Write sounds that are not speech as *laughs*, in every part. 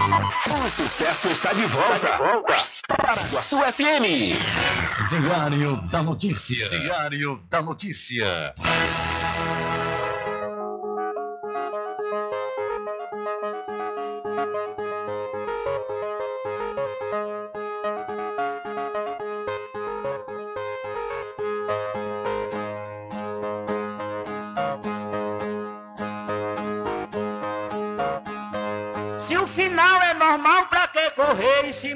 O sucesso está de volta. Paraguaçu FM. Diário da Notícia. Diário da Notícia.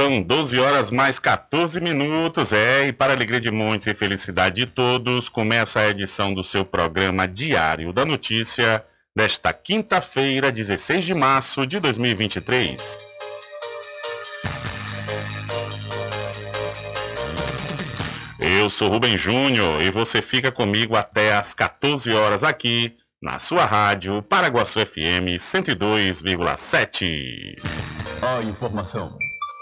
São 12 horas mais 14 minutos, é, e para alegria de muitos e felicidade de todos, começa a edição do seu programa Diário da Notícia desta quinta-feira, 16 de março de 2023. Eu sou Rubem Júnior e você fica comigo até às 14 horas aqui na sua rádio Paraguaçu FM 102,7. A informação,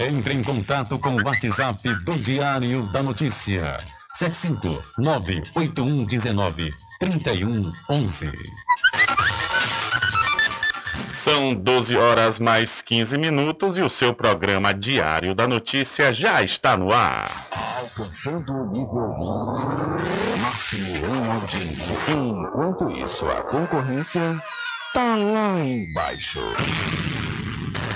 Entre em contato com o WhatsApp do Diário da Notícia. 759-8119-3111. São 12 horas mais 15 minutos e o seu programa Diário da Notícia já está no ar. Alcançando o nível máximo audiência. Enquanto isso, a concorrência tá lá embaixo.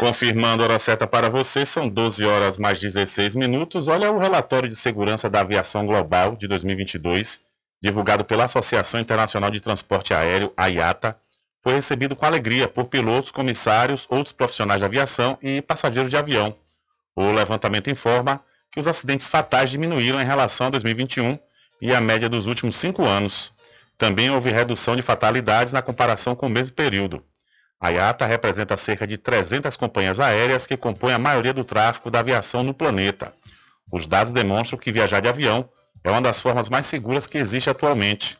Confirmando a hora certa para você, são 12 horas mais 16 minutos. Olha o relatório de segurança da aviação global de 2022, divulgado pela Associação Internacional de Transporte Aéreo, a IATA, foi recebido com alegria por pilotos, comissários, outros profissionais de aviação e passageiros de avião. O levantamento informa que os acidentes fatais diminuíram em relação a 2021 e a média dos últimos cinco anos. Também houve redução de fatalidades na comparação com o mesmo período. A IATA representa cerca de 300 companhias aéreas que compõem a maioria do tráfego da aviação no planeta. Os dados demonstram que viajar de avião é uma das formas mais seguras que existe atualmente.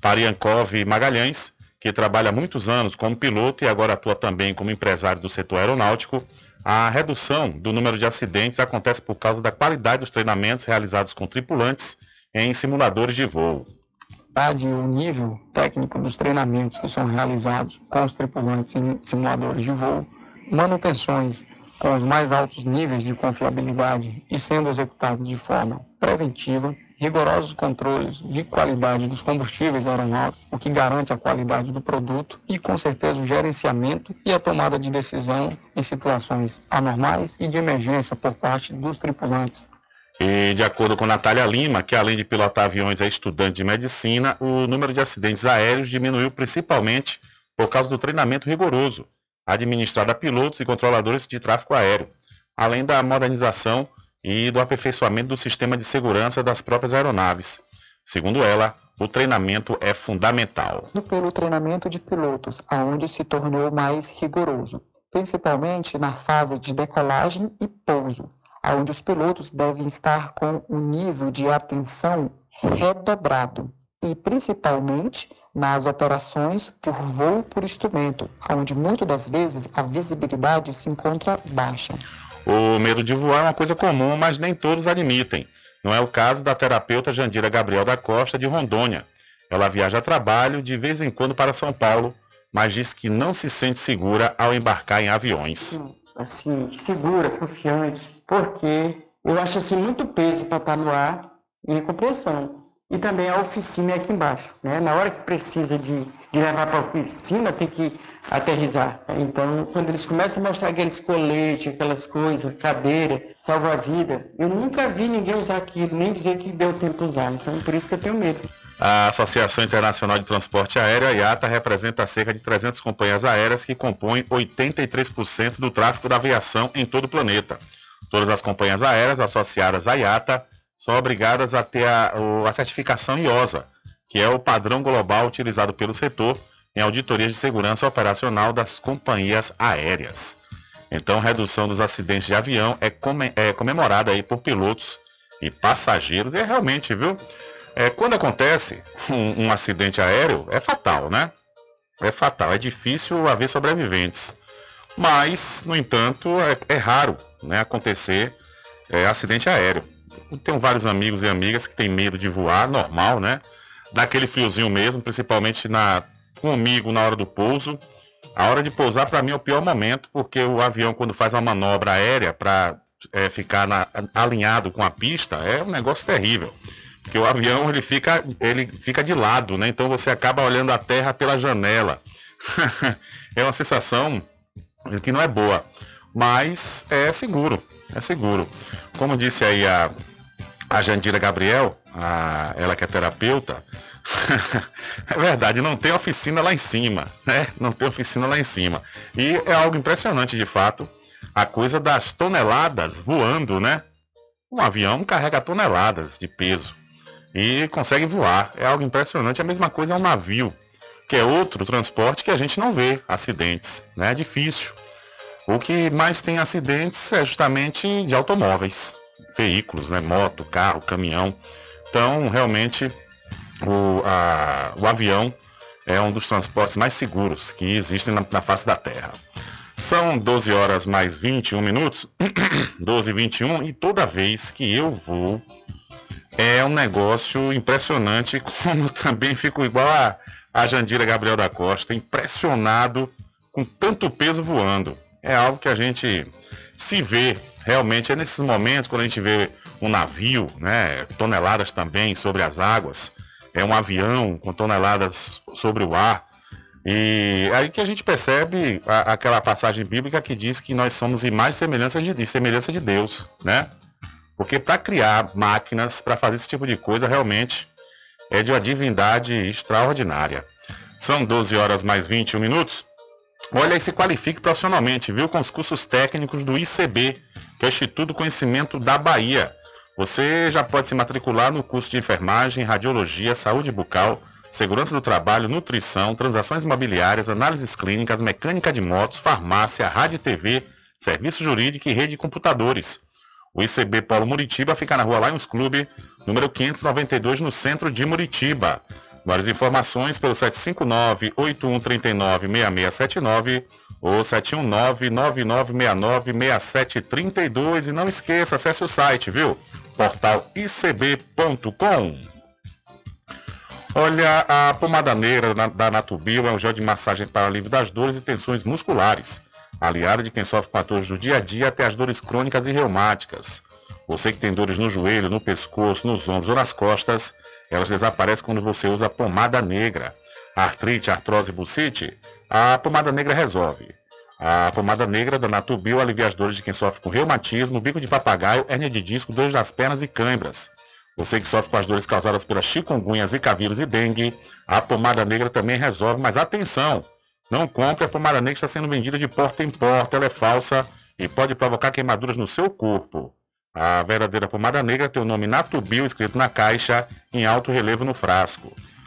Para Yankov Magalhães, que trabalha há muitos anos como piloto e agora atua também como empresário do setor aeronáutico, a redução do número de acidentes acontece por causa da qualidade dos treinamentos realizados com tripulantes em simuladores de voo e o nível técnico dos treinamentos que são realizados com os tripulantes em simuladores de voo, manutenções com os mais altos níveis de confiabilidade e sendo executado de forma preventiva, rigorosos controles de qualidade dos combustíveis aeronáuticos, o que garante a qualidade do produto e, com certeza, o gerenciamento e a tomada de decisão em situações anormais e de emergência por parte dos tripulantes e de acordo com Natália Lima, que além de pilotar aviões é estudante de medicina, o número de acidentes aéreos diminuiu principalmente por causa do treinamento rigoroso administrado a pilotos e controladores de tráfego aéreo, além da modernização e do aperfeiçoamento do sistema de segurança das próprias aeronaves. Segundo ela, o treinamento é fundamental. Pelo treinamento de pilotos, aonde se tornou mais rigoroso, principalmente na fase de decolagem e pouso, onde os pilotos devem estar com um nível de atenção redobrado e principalmente nas operações por voo por instrumento, onde muitas das vezes a visibilidade se encontra baixa. O medo de voar é uma coisa comum, mas nem todos admitem. Não é o caso da terapeuta Jandira Gabriel da Costa, de Rondônia. Ela viaja a trabalho de vez em quando para São Paulo, mas diz que não se sente segura ao embarcar em aviões assim, segura, confiante, porque eu acho assim muito peso para estar no ar e compreensão. E também a oficina aqui embaixo, né? Na hora que precisa de, de levar para a oficina, tem que aterrizar. Então, quando eles começam a mostrar aqueles coletes, aquelas coisas, cadeira, salva-vida, eu nunca vi ninguém usar aquilo, nem dizer que deu tempo usar. Então, por isso que eu tenho medo. A Associação Internacional de Transporte Aéreo, a IATA, representa cerca de 300 companhias aéreas que compõem 83% do tráfego da aviação em todo o planeta. Todas as companhias aéreas associadas à IATA são obrigadas a ter a, a certificação IOSA, que é o padrão global utilizado pelo setor em auditoria de segurança operacional das companhias aéreas. Então, redução dos acidentes de avião é, é comemorada aí por pilotos e passageiros, e é realmente, viu? É, quando acontece um, um, acidente aéreo, é fatal, né? É fatal, é difícil haver sobreviventes. Mas, no entanto, é, é raro né, acontecer é, acidente aéreo. Eu tenho vários amigos e amigas que têm medo de voar, normal, né? Daquele friozinho mesmo, principalmente na comigo na hora do pouso. A hora de pousar, para mim, é o pior momento, porque o avião, quando faz uma manobra aérea para é, ficar na, alinhado com a pista, é um negócio terrível. Porque o avião ele fica, ele fica de lado, né? Então você acaba olhando a terra pela janela. *laughs* é uma sensação que não é boa, mas é seguro, é seguro. Como disse aí a, a Jandira Gabriel, a, ela que é terapeuta, *laughs* é verdade, não tem oficina lá em cima, né? Não tem oficina lá em cima. E é algo impressionante de fato, a coisa das toneladas voando, né? Um avião carrega toneladas de peso e consegue voar. É algo impressionante. A mesma coisa é um navio, que é outro transporte que a gente não vê acidentes, né? É difícil. O que mais tem acidentes é justamente de automóveis, veículos, né? Moto, carro, caminhão. Então, realmente, o, a, o avião é um dos transportes mais seguros que existem na, na face da Terra. São 12 horas mais 21 minutos, *clears throat* 12 e 21, e toda vez que eu vou, é um negócio impressionante, *laughs* como também fico igual a, a Jandira Gabriel da Costa, impressionado com tanto peso voando. É algo que a gente se vê realmente, é nesses momentos quando a gente vê um navio, né, toneladas também sobre as águas, é um avião com toneladas sobre o ar. E aí que a gente percebe a, aquela passagem bíblica que diz que nós somos imagem e semelhança de, semelhança de Deus, né? Porque para criar máquinas, para fazer esse tipo de coisa, realmente é de uma divindade extraordinária. São 12 horas mais 21 minutos. Olha e se qualifique profissionalmente, viu? Com os cursos técnicos do ICB, que é o Instituto Conhecimento da Bahia. Você já pode se matricular no curso de enfermagem, radiologia, saúde bucal, segurança do trabalho, nutrição, transações imobiliárias, análises clínicas, mecânica de motos, farmácia, rádio e TV, serviço jurídico e rede de computadores. O ICB Polo Muritiba fica na rua Lions Clube, número 592, no centro de Muritiba. Mais informações pelo 759-8139-6679 ou 719-9969-6732. E não esqueça, acesse o site, viu? Portal icb.com. Olha, a pomada negra da Natubio é um gel de massagem para alívio das dores e tensões musculares aliada de quem sofre com dores do dia a dia até as dores crônicas e reumáticas. Você que tem dores no joelho, no pescoço, nos ombros ou nas costas, elas desaparecem quando você usa pomada negra. Artrite, artrose bucite, a pomada negra resolve. A pomada negra da Natubio alivia as dores de quem sofre com reumatismo, bico de papagaio, hérnia de disco, dores nas pernas e câimbras. Você que sofre com as dores causadas pelas chikungunya, zika vírus e dengue, a pomada negra também resolve, mas atenção! Não compre, a pomada negra está sendo vendida de porta em porta, ela é falsa e pode provocar queimaduras no seu corpo. A verdadeira pomada negra tem o nome Natubio escrito na caixa em alto relevo no frasco.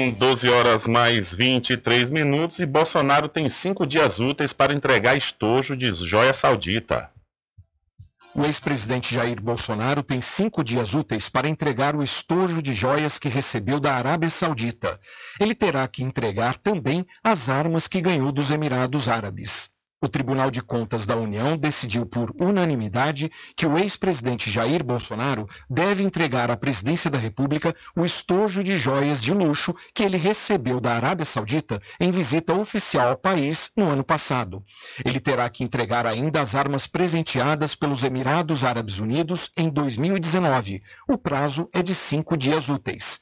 São 12 horas mais 23 minutos e Bolsonaro tem cinco dias úteis para entregar estojo de joia saudita. O ex-presidente Jair Bolsonaro tem cinco dias úteis para entregar o estojo de joias que recebeu da Arábia Saudita. Ele terá que entregar também as armas que ganhou dos Emirados Árabes. O Tribunal de Contas da União decidiu por unanimidade que o ex-presidente Jair Bolsonaro deve entregar à presidência da República o estojo de joias de luxo que ele recebeu da Arábia Saudita em visita oficial ao país no ano passado. Ele terá que entregar ainda as armas presenteadas pelos Emirados Árabes Unidos em 2019. O prazo é de cinco dias úteis.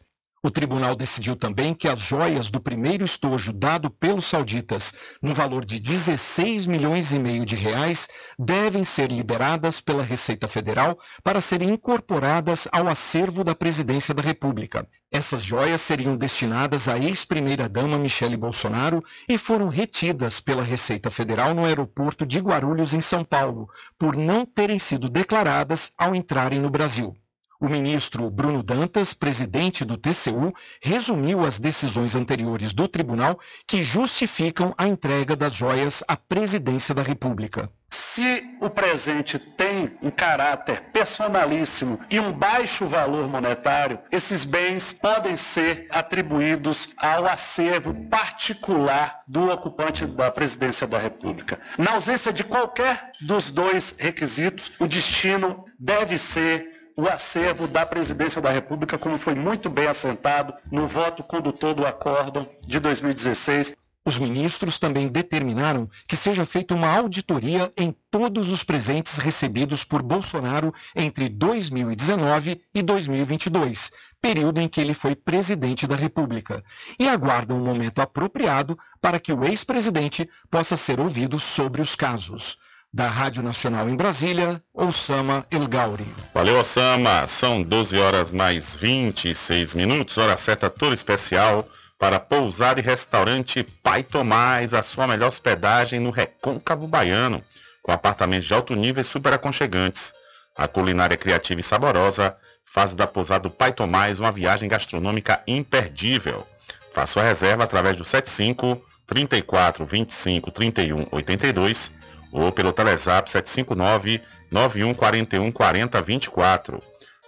O tribunal decidiu também que as joias do primeiro estojo dado pelos sauditas, no valor de 16 milhões e meio de reais, devem ser liberadas pela Receita Federal para serem incorporadas ao acervo da Presidência da República. Essas joias seriam destinadas à ex-primeira-dama Michele Bolsonaro e foram retidas pela Receita Federal no aeroporto de Guarulhos, em São Paulo, por não terem sido declaradas ao entrarem no Brasil. O ministro Bruno Dantas, presidente do TCU, resumiu as decisões anteriores do tribunal que justificam a entrega das joias à presidência da República. Se o presente tem um caráter personalíssimo e um baixo valor monetário, esses bens podem ser atribuídos ao acervo particular do ocupante da presidência da República. Na ausência de qualquer dos dois requisitos, o destino deve ser o acervo da Presidência da República, como foi muito bem assentado no voto condutor do acórdão de 2016. Os ministros também determinaram que seja feita uma auditoria em todos os presentes recebidos por Bolsonaro entre 2019 e 2022, período em que ele foi presidente da República, e aguardam um momento apropriado para que o ex-presidente possa ser ouvido sobre os casos da Rádio Nacional em Brasília, Osama El Gauri. Valeu, Osama. São 12 horas mais 26 minutos, hora certa toda especial para pousar e restaurante Pai Tomás, a sua melhor hospedagem no Recôncavo Baiano, com apartamentos de alto nível e super aconchegantes. A culinária criativa e saborosa faz da pousada Pai Tomás uma viagem gastronômica imperdível. Faça sua reserva através do 75 34 25 31 82 ou pelo Telezap 759 9141 4024.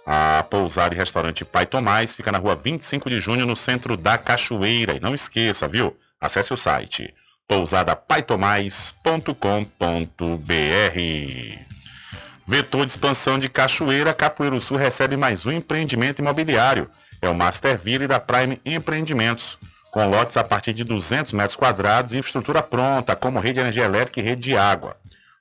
A pousada e restaurante Pai Tomás fica na rua 25 de junho, no centro da Cachoeira. E não esqueça, viu? Acesse o site pousadapaitomais.com.br. Vetor de expansão de Cachoeira, Capoeiro Sul recebe mais um empreendimento imobiliário. É o Masterville da Prime Empreendimentos com lotes a partir de 200 metros quadrados e infraestrutura pronta, como rede de energia elétrica e rede de água.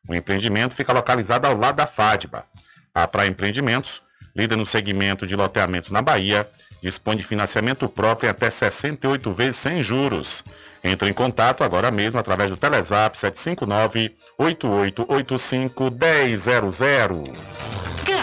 O empreendimento fica localizado ao lado da FADBA. A Praia Empreendimentos, líder no segmento de loteamentos na Bahia, dispõe de financiamento próprio em até 68 vezes sem juros. Entre em contato agora mesmo através do Telezap 759 8885 1000.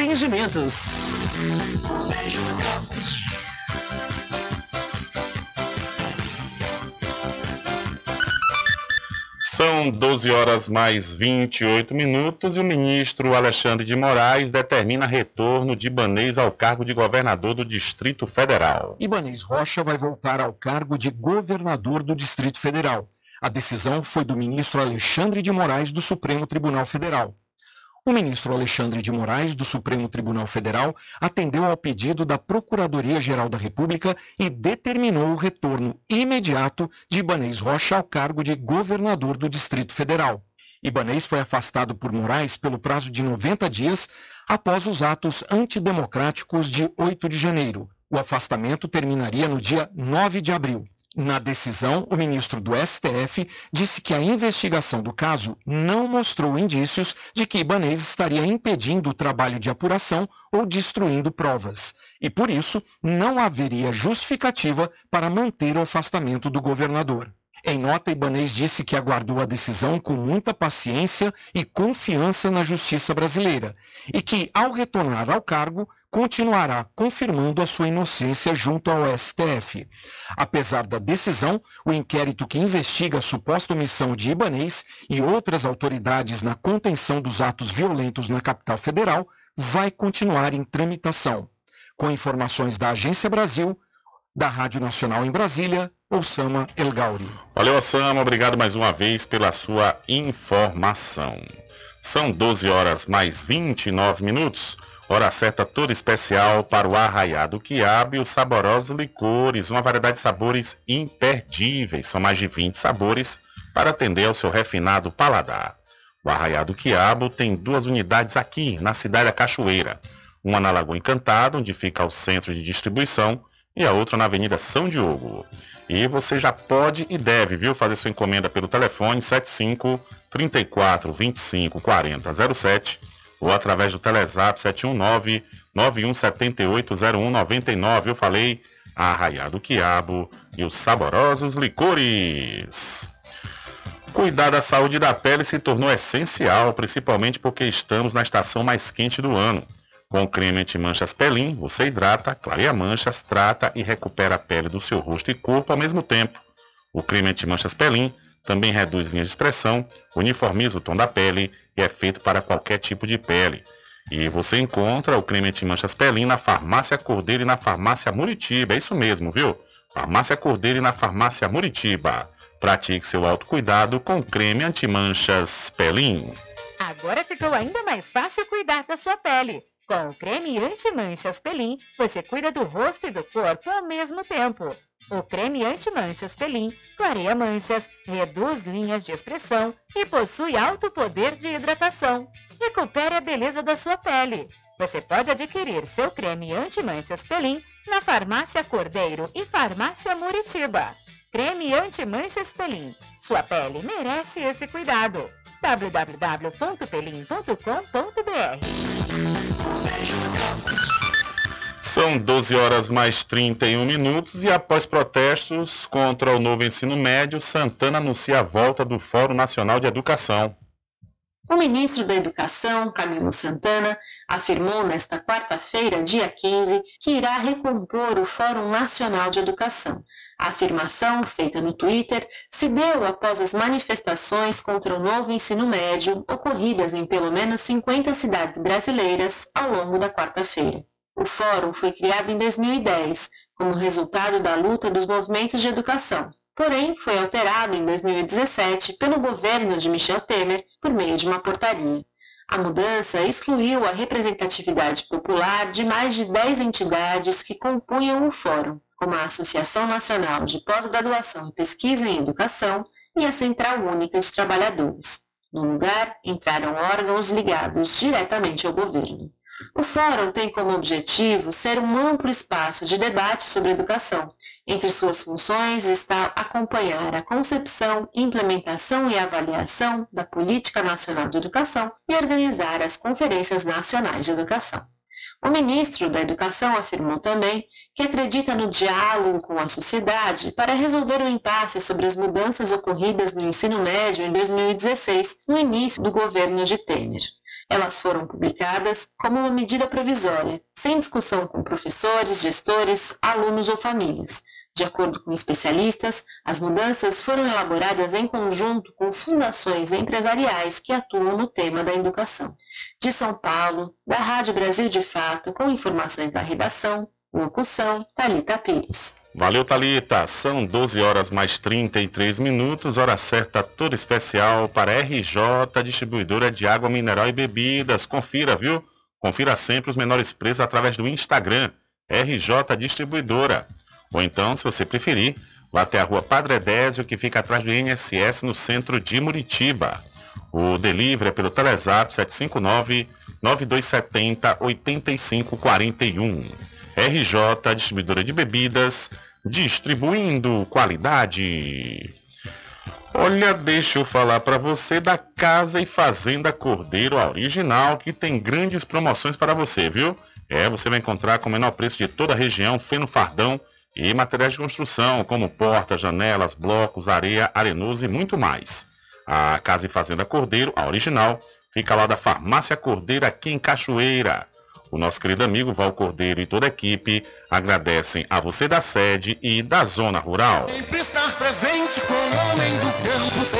empreendimentos. São 12 horas mais 28 minutos e o ministro Alexandre de Moraes determina retorno de Ibanês ao cargo de governador do Distrito Federal. Ibanês Rocha vai voltar ao cargo de governador do Distrito Federal. A decisão foi do ministro Alexandre de Moraes do Supremo Tribunal Federal. O ministro Alexandre de Moraes, do Supremo Tribunal Federal, atendeu ao pedido da Procuradoria-Geral da República e determinou o retorno imediato de Ibanês Rocha ao cargo de governador do Distrito Federal. Ibanês foi afastado por Moraes pelo prazo de 90 dias após os atos antidemocráticos de 8 de janeiro. O afastamento terminaria no dia 9 de abril. Na decisão, o ministro do STF disse que a investigação do caso não mostrou indícios de que Ibanez estaria impedindo o trabalho de apuração ou destruindo provas. E por isso, não haveria justificativa para manter o afastamento do governador. Em nota, Ibanez disse que aguardou a decisão com muita paciência e confiança na justiça brasileira e que, ao retornar ao cargo, continuará confirmando a sua inocência junto ao STF. Apesar da decisão, o inquérito que investiga a suposta omissão de Ibanês e outras autoridades na contenção dos atos violentos na capital federal vai continuar em tramitação. Com informações da Agência Brasil, da Rádio Nacional em Brasília, Osama El Gauri. Valeu, Osama. Obrigado mais uma vez pela sua informação. São 12 horas mais 29 minutos. Hora certa toda especial para o arraiado quiabo e os saborosos licores, uma variedade de sabores imperdíveis. São mais de 20 sabores para atender ao seu refinado paladar. O arraiado quiabo tem duas unidades aqui, na cidade da Cachoeira. Uma na Lagoa Encantada, onde fica o centro de distribuição, e a outra na Avenida São Diogo. E você já pode e deve, viu, fazer sua encomenda pelo telefone 75 34 25 40 07 ou através do Telezap 719 91780199. Eu falei Arraiado Quiabo e os saborosos licores. Cuidar da saúde da pele se tornou essencial, principalmente porque estamos na estação mais quente do ano. Com o creme anti-manchas Pelin, você hidrata, clareia manchas, trata e recupera a pele do seu rosto e corpo ao mesmo tempo. O creme anti-manchas Pelin também reduz linhas de expressão, uniformiza o tom da pele e é feito para qualquer tipo de pele. E você encontra o creme anti-manchas Pelin na Farmácia Cordeiro e na Farmácia Muritiba. É isso mesmo, viu? Farmácia Cordeiro e na Farmácia Muritiba. Pratique seu autocuidado com creme anti-manchas Pelin. Agora ficou ainda mais fácil cuidar da sua pele. Com o creme anti-manchas Pelin, você cuida do rosto e do corpo ao mesmo tempo. O creme anti-manchas Pelin clareia manchas, reduz linhas de expressão e possui alto poder de hidratação. Recupere a beleza da sua pele. Você pode adquirir seu creme anti-manchas Pelin na Farmácia Cordeiro e Farmácia Muritiba. Creme anti-manchas Pelin. Sua pele merece esse cuidado www.pelim.com.br São 12 horas mais 31 minutos e após protestos contra o novo ensino médio, Santana anuncia a volta do Fórum Nacional de Educação. O ministro da Educação, Camilo Santana, afirmou nesta quarta-feira, dia 15, que irá recompor o Fórum Nacional de Educação. A afirmação, feita no Twitter, se deu após as manifestações contra o novo ensino médio ocorridas em pelo menos 50 cidades brasileiras ao longo da quarta-feira. O fórum foi criado em 2010 como resultado da luta dos movimentos de educação, porém foi alterado em 2017 pelo governo de Michel Temer por meio de uma portaria. A mudança excluiu a representatividade popular de mais de 10 entidades que compunham o fórum, como a Associação Nacional de Pós-Graduação e Pesquisa em Educação e a Central Única de Trabalhadores. No lugar, entraram órgãos ligados diretamente ao governo. O Fórum tem como objetivo ser um amplo espaço de debate sobre educação. Entre suas funções está acompanhar a concepção, implementação e avaliação da Política Nacional de Educação e organizar as conferências nacionais de educação. O ministro da Educação afirmou também que acredita no diálogo com a sociedade para resolver o impasse sobre as mudanças ocorridas no ensino médio em 2016, no início do governo de Temer. Elas foram publicadas como uma medida provisória, sem discussão com professores, gestores, alunos ou famílias. De acordo com especialistas, as mudanças foram elaboradas em conjunto com fundações empresariais que atuam no tema da educação. De São Paulo, da Rádio Brasil de Fato, com informações da redação, locução, Talita Pires. Valeu, Talita. São 12 horas mais 33 minutos, hora certa toda especial para RJ, distribuidora de água mineral e bebidas. Confira, viu? Confira sempre os menores preços através do Instagram, RJ Distribuidora. Ou então, se você preferir, vá até a rua Padre Edésio, que fica atrás do INSS, no centro de Muritiba. O delivery é pelo Telezap 759 9270 8541. RJ, distribuidora de bebidas, distribuindo qualidade. Olha, deixa eu falar para você da Casa e Fazenda Cordeiro Original, que tem grandes promoções para você, viu? É, você vai encontrar com o menor preço de toda a região, feno fardão e materiais de construção, como portas, janelas, blocos, areia, arenoso e muito mais. A Casa e Fazenda Cordeiro, a original, fica lá da Farmácia Cordeiro, aqui em Cachoeira. O nosso querido amigo Val Cordeiro e toda a equipe agradecem a você da sede e da zona rural. Sempre estar presente com o homem do campo,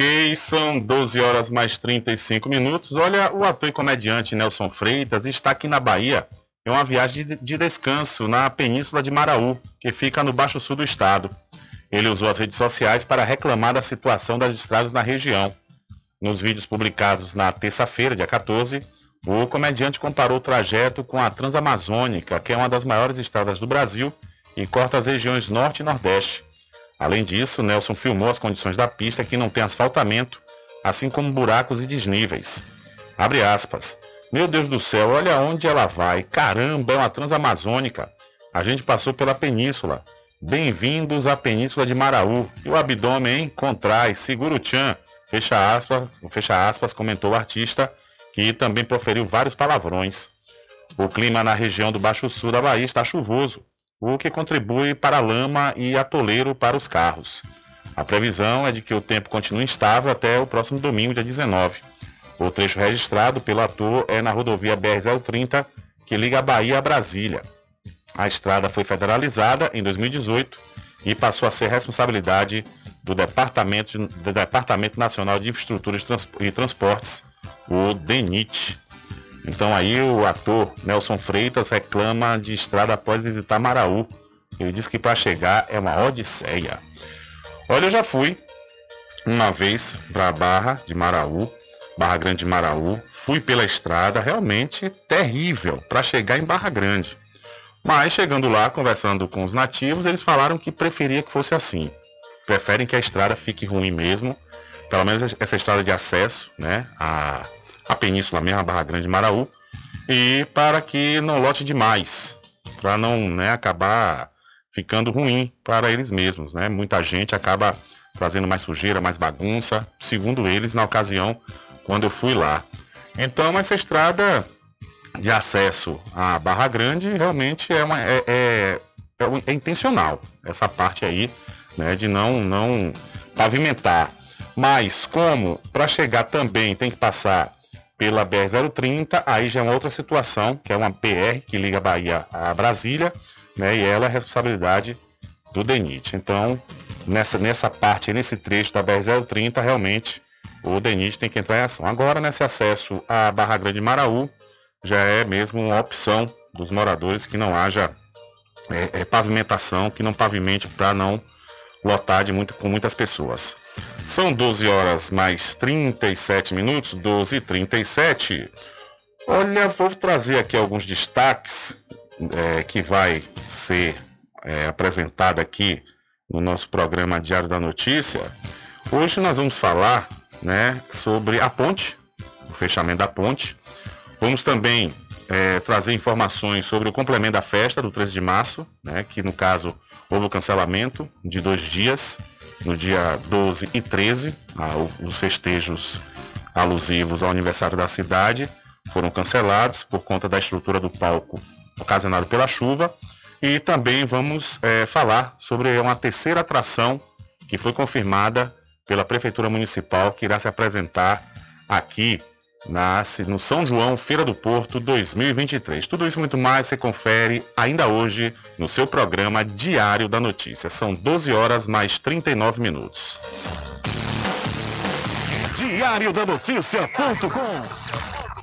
Ok, são 12 horas mais 35 minutos. Olha, o ator e comediante Nelson Freitas está aqui na Bahia em uma viagem de, de descanso na Península de Maraú, que fica no Baixo Sul do estado. Ele usou as redes sociais para reclamar da situação das estradas na região. Nos vídeos publicados na terça-feira, dia 14, o comediante comparou o trajeto com a Transamazônica, que é uma das maiores estradas do Brasil e corta as regiões Norte e Nordeste. Além disso, Nelson filmou as condições da pista que não tem asfaltamento, assim como buracos e desníveis. Abre aspas. Meu Deus do céu, olha onde ela vai. Caramba, é uma transamazônica. A gente passou pela península. Bem-vindos à península de Maraú. E o abdômen, hein? Contrai, segura o tchan. Fecha aspas, fecha aspas, comentou o artista, que também proferiu vários palavrões. O clima na região do Baixo Sul da Bahia está chuvoso o que contribui para lama e atoleiro para os carros. A previsão é de que o tempo continue instável até o próximo domingo, dia 19. O trecho registrado pelo ator é na rodovia BR-030, que liga a Bahia a Brasília. A estrada foi federalizada em 2018 e passou a ser responsabilidade do Departamento, do Departamento Nacional de Infraestrutura e Transportes, o DENIT. Então aí o ator Nelson Freitas reclama de estrada após visitar Maraú. Ele diz que para chegar é uma odisseia. Olha, eu já fui uma vez para a Barra de Maraú, Barra Grande de Maraú. Fui pela estrada, realmente terrível para chegar em Barra Grande. Mas chegando lá, conversando com os nativos, eles falaram que preferia que fosse assim. Preferem que a estrada fique ruim mesmo, pelo menos essa estrada de acesso, né, a a península mesmo, a Barra Grande de Maraú, e para que não lote demais, para não né, acabar ficando ruim para eles mesmos. Né? Muita gente acaba trazendo mais sujeira, mais bagunça, segundo eles, na ocasião quando eu fui lá. Então, essa estrada de acesso à Barra Grande realmente é, uma, é, é, é, é intencional, essa parte aí, né, de não, não pavimentar. Mas como para chegar também tem que passar pela BR-030, aí já é uma outra situação, que é uma BR que liga Bahia a Brasília, né, e ela é responsabilidade do DENIT. Então, nessa, nessa parte, nesse trecho da BR-030, realmente o DENIT tem que entrar em ação. Agora, nesse acesso à Barra Grande Maraú, já é mesmo uma opção dos moradores que não haja é, é, pavimentação, que não pavimente para não lotar de muito, com muitas pessoas. São 12 horas mais 37 minutos, 12 e 37. Olha, vou trazer aqui alguns destaques é, que vai ser é, apresentado aqui no nosso programa Diário da Notícia. Hoje nós vamos falar né, sobre a ponte, o fechamento da ponte. Vamos também é, trazer informações sobre o complemento da festa do 13 de março, né, que no caso houve o cancelamento de dois dias no dia 12 e 13, os festejos alusivos ao aniversário da cidade foram cancelados por conta da estrutura do palco ocasionado pela chuva. E também vamos é, falar sobre uma terceira atração que foi confirmada pela Prefeitura Municipal, que irá se apresentar aqui nasce no São João Feira do Porto 2023. Tudo isso e muito mais você confere ainda hoje no seu programa Diário da Notícia. São 12 horas mais 39 minutos. Diário da Notícia.com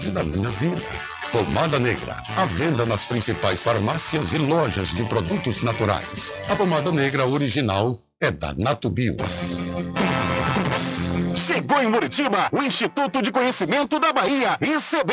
da minha vida. Pomada Negra, à venda nas principais farmácias e lojas de produtos naturais. A pomada negra original é da Natubio. Chegou em Muritiba o Instituto de Conhecimento da Bahia, ICB.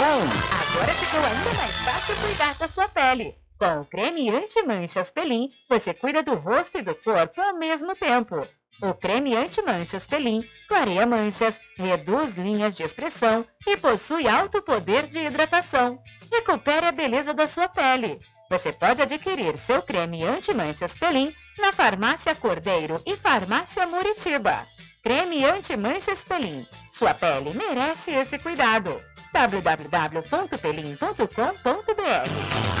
Agora ficou ainda mais fácil cuidar da sua pele. Com o creme anti-manchas Pelin, você cuida do rosto e do corpo ao mesmo tempo. O creme anti-manchas Pelin clareia manchas, reduz linhas de expressão e possui alto poder de hidratação. Recupere a beleza da sua pele. Você pode adquirir seu creme anti-manchas Pelin na Farmácia Cordeiro e Farmácia Muritiba. Creme anti-manchas Pelin. Sua pele merece esse cuidado www.pelim.com.br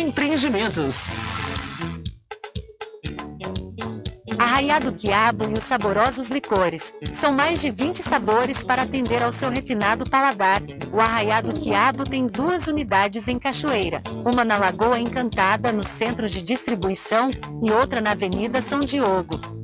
Empreendimentos. Arraiado Quiabo e os saborosos licores. São mais de 20 sabores para atender ao seu refinado paladar. O Arraiado Quiabo tem duas unidades em Cachoeira. Uma na Lagoa Encantada, no centro de distribuição, e outra na Avenida São Diogo.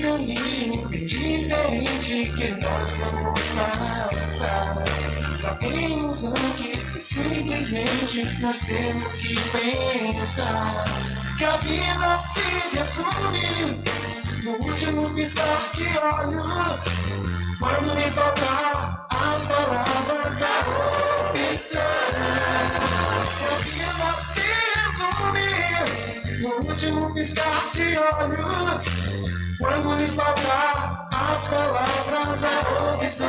Caminho diferente que nós vamos alçar. Sabemos antes que simplesmente nós temos que pensar que a vida se resume no último piscar de olhos. Quando me faltar as palavras da opção. Que a vida se resume no último piscar de olhos. Quando lhe faltar as palavras da opção.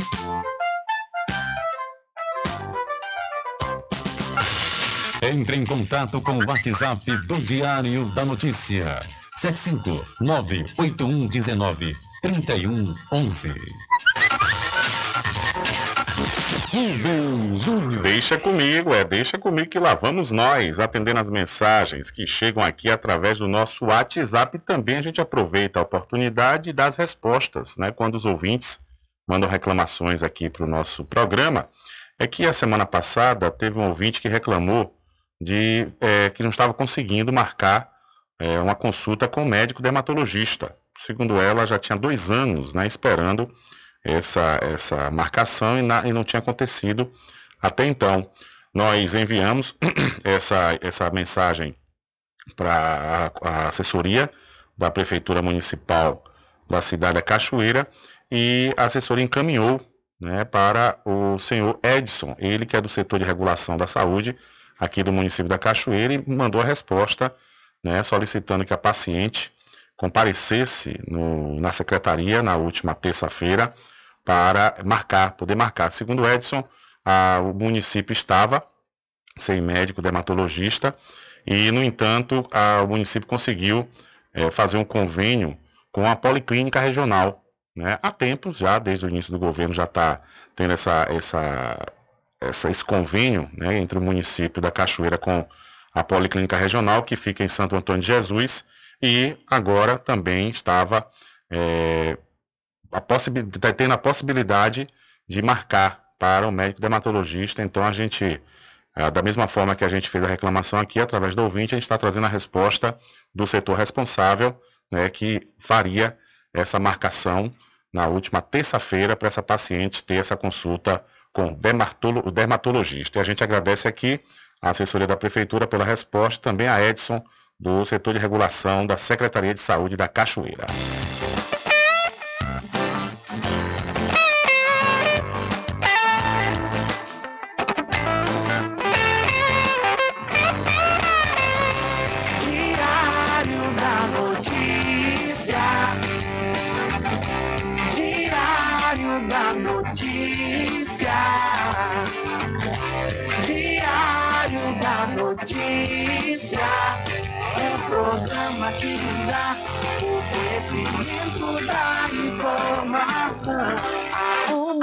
Entre em contato com o WhatsApp do Diário da Notícia. 759-8119-3111. Rubem Júnior. Deixa comigo, é, deixa comigo que lá vamos nós, atendendo as mensagens que chegam aqui através do nosso WhatsApp. Também a gente aproveita a oportunidade das respostas, né? Quando os ouvintes mandam reclamações aqui para o nosso programa, é que a semana passada teve um ouvinte que reclamou de é, que não estava conseguindo marcar é, uma consulta com o médico dermatologista. Segundo ela, já tinha dois anos né, esperando essa, essa marcação e, na, e não tinha acontecido até então. Nós enviamos *clears throat* essa, essa mensagem para a, assessoria da Prefeitura Municipal da cidade da Cachoeira e a assessoria encaminhou né, para o senhor Edson, ele que é do setor de regulação da saúde aqui do município da Cachoeira e mandou a resposta né, solicitando que a paciente comparecesse no, na secretaria na última terça-feira para marcar, poder marcar. Segundo Edson, a, o município estava sem médico dermatologista e, no entanto, a, o município conseguiu é, fazer um convênio com a Policlínica Regional né? Há tempos já, desde o início do governo, já está tendo essa, essa, essa, esse convênio né, entre o município da Cachoeira com a Policlínica Regional, que fica em Santo Antônio de Jesus, e agora também estava é, a tá tendo a possibilidade de marcar para o médico dermatologista. Então a gente, é, da mesma forma que a gente fez a reclamação aqui, através do ouvinte, a gente está trazendo a resposta do setor responsável, né, que faria essa marcação na última terça-feira para essa paciente ter essa consulta com o dermatologista. E a gente agradece aqui a assessoria da Prefeitura pela resposta, também a Edson, do setor de regulação da Secretaria de Saúde da Cachoeira.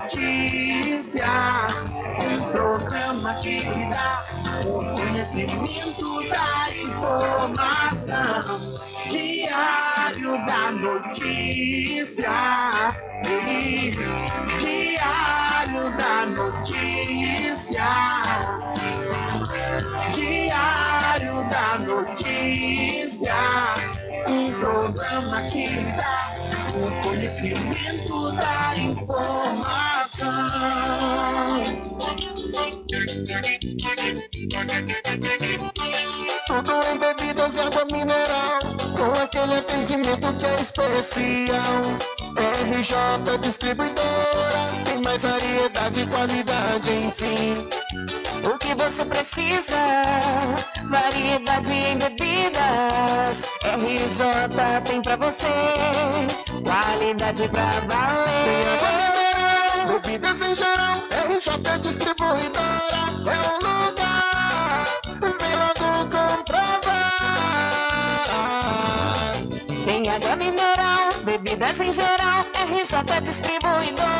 Notícia. Um programa que dá o conhecimento da informação. Diário da notícia. Diário da notícia. Diário da notícia. Um programa que dá o conhecimento da informação. Tudo em bebidas e água mineral, com aquele atendimento que é especial. RJ Distribuidora, tem mais variedade e qualidade, enfim. O que você precisa? Variedade em bebidas. RJ tem pra você. Qualidade pra valer. Bebidas em geral. RJ Distribuidora é um lugar. Vem logo comprovar. Tem água mineral, bebidas em geral. RJ Distribuidora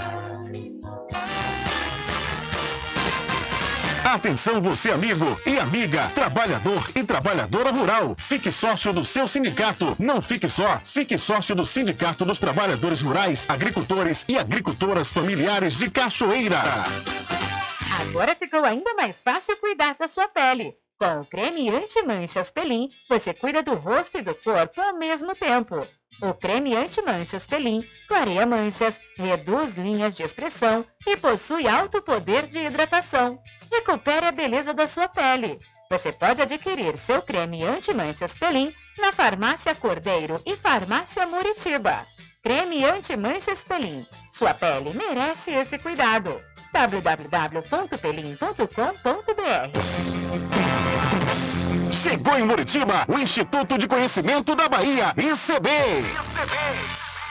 Atenção você amigo e amiga, trabalhador e trabalhadora rural. Fique sócio do seu sindicato. Não fique só, fique sócio do Sindicato dos Trabalhadores Rurais, Agricultores e Agricultoras Familiares de Cachoeira. Agora ficou ainda mais fácil cuidar da sua pele. Com o creme anti-manchas Pelin, você cuida do rosto e do corpo ao mesmo tempo. O creme anti-manchas Pelin clareia manchas, reduz linhas de expressão e possui alto poder de hidratação. Recupere a beleza da sua pele. Você pode adquirir seu creme anti-manchas Pelin na Farmácia Cordeiro e Farmácia Muritiba. Creme anti-manchas Pelin. Sua pele merece esse cuidado. www.pelin.com.br Chegou em Muritiba o Instituto de Conhecimento da Bahia, ICB.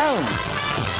phone.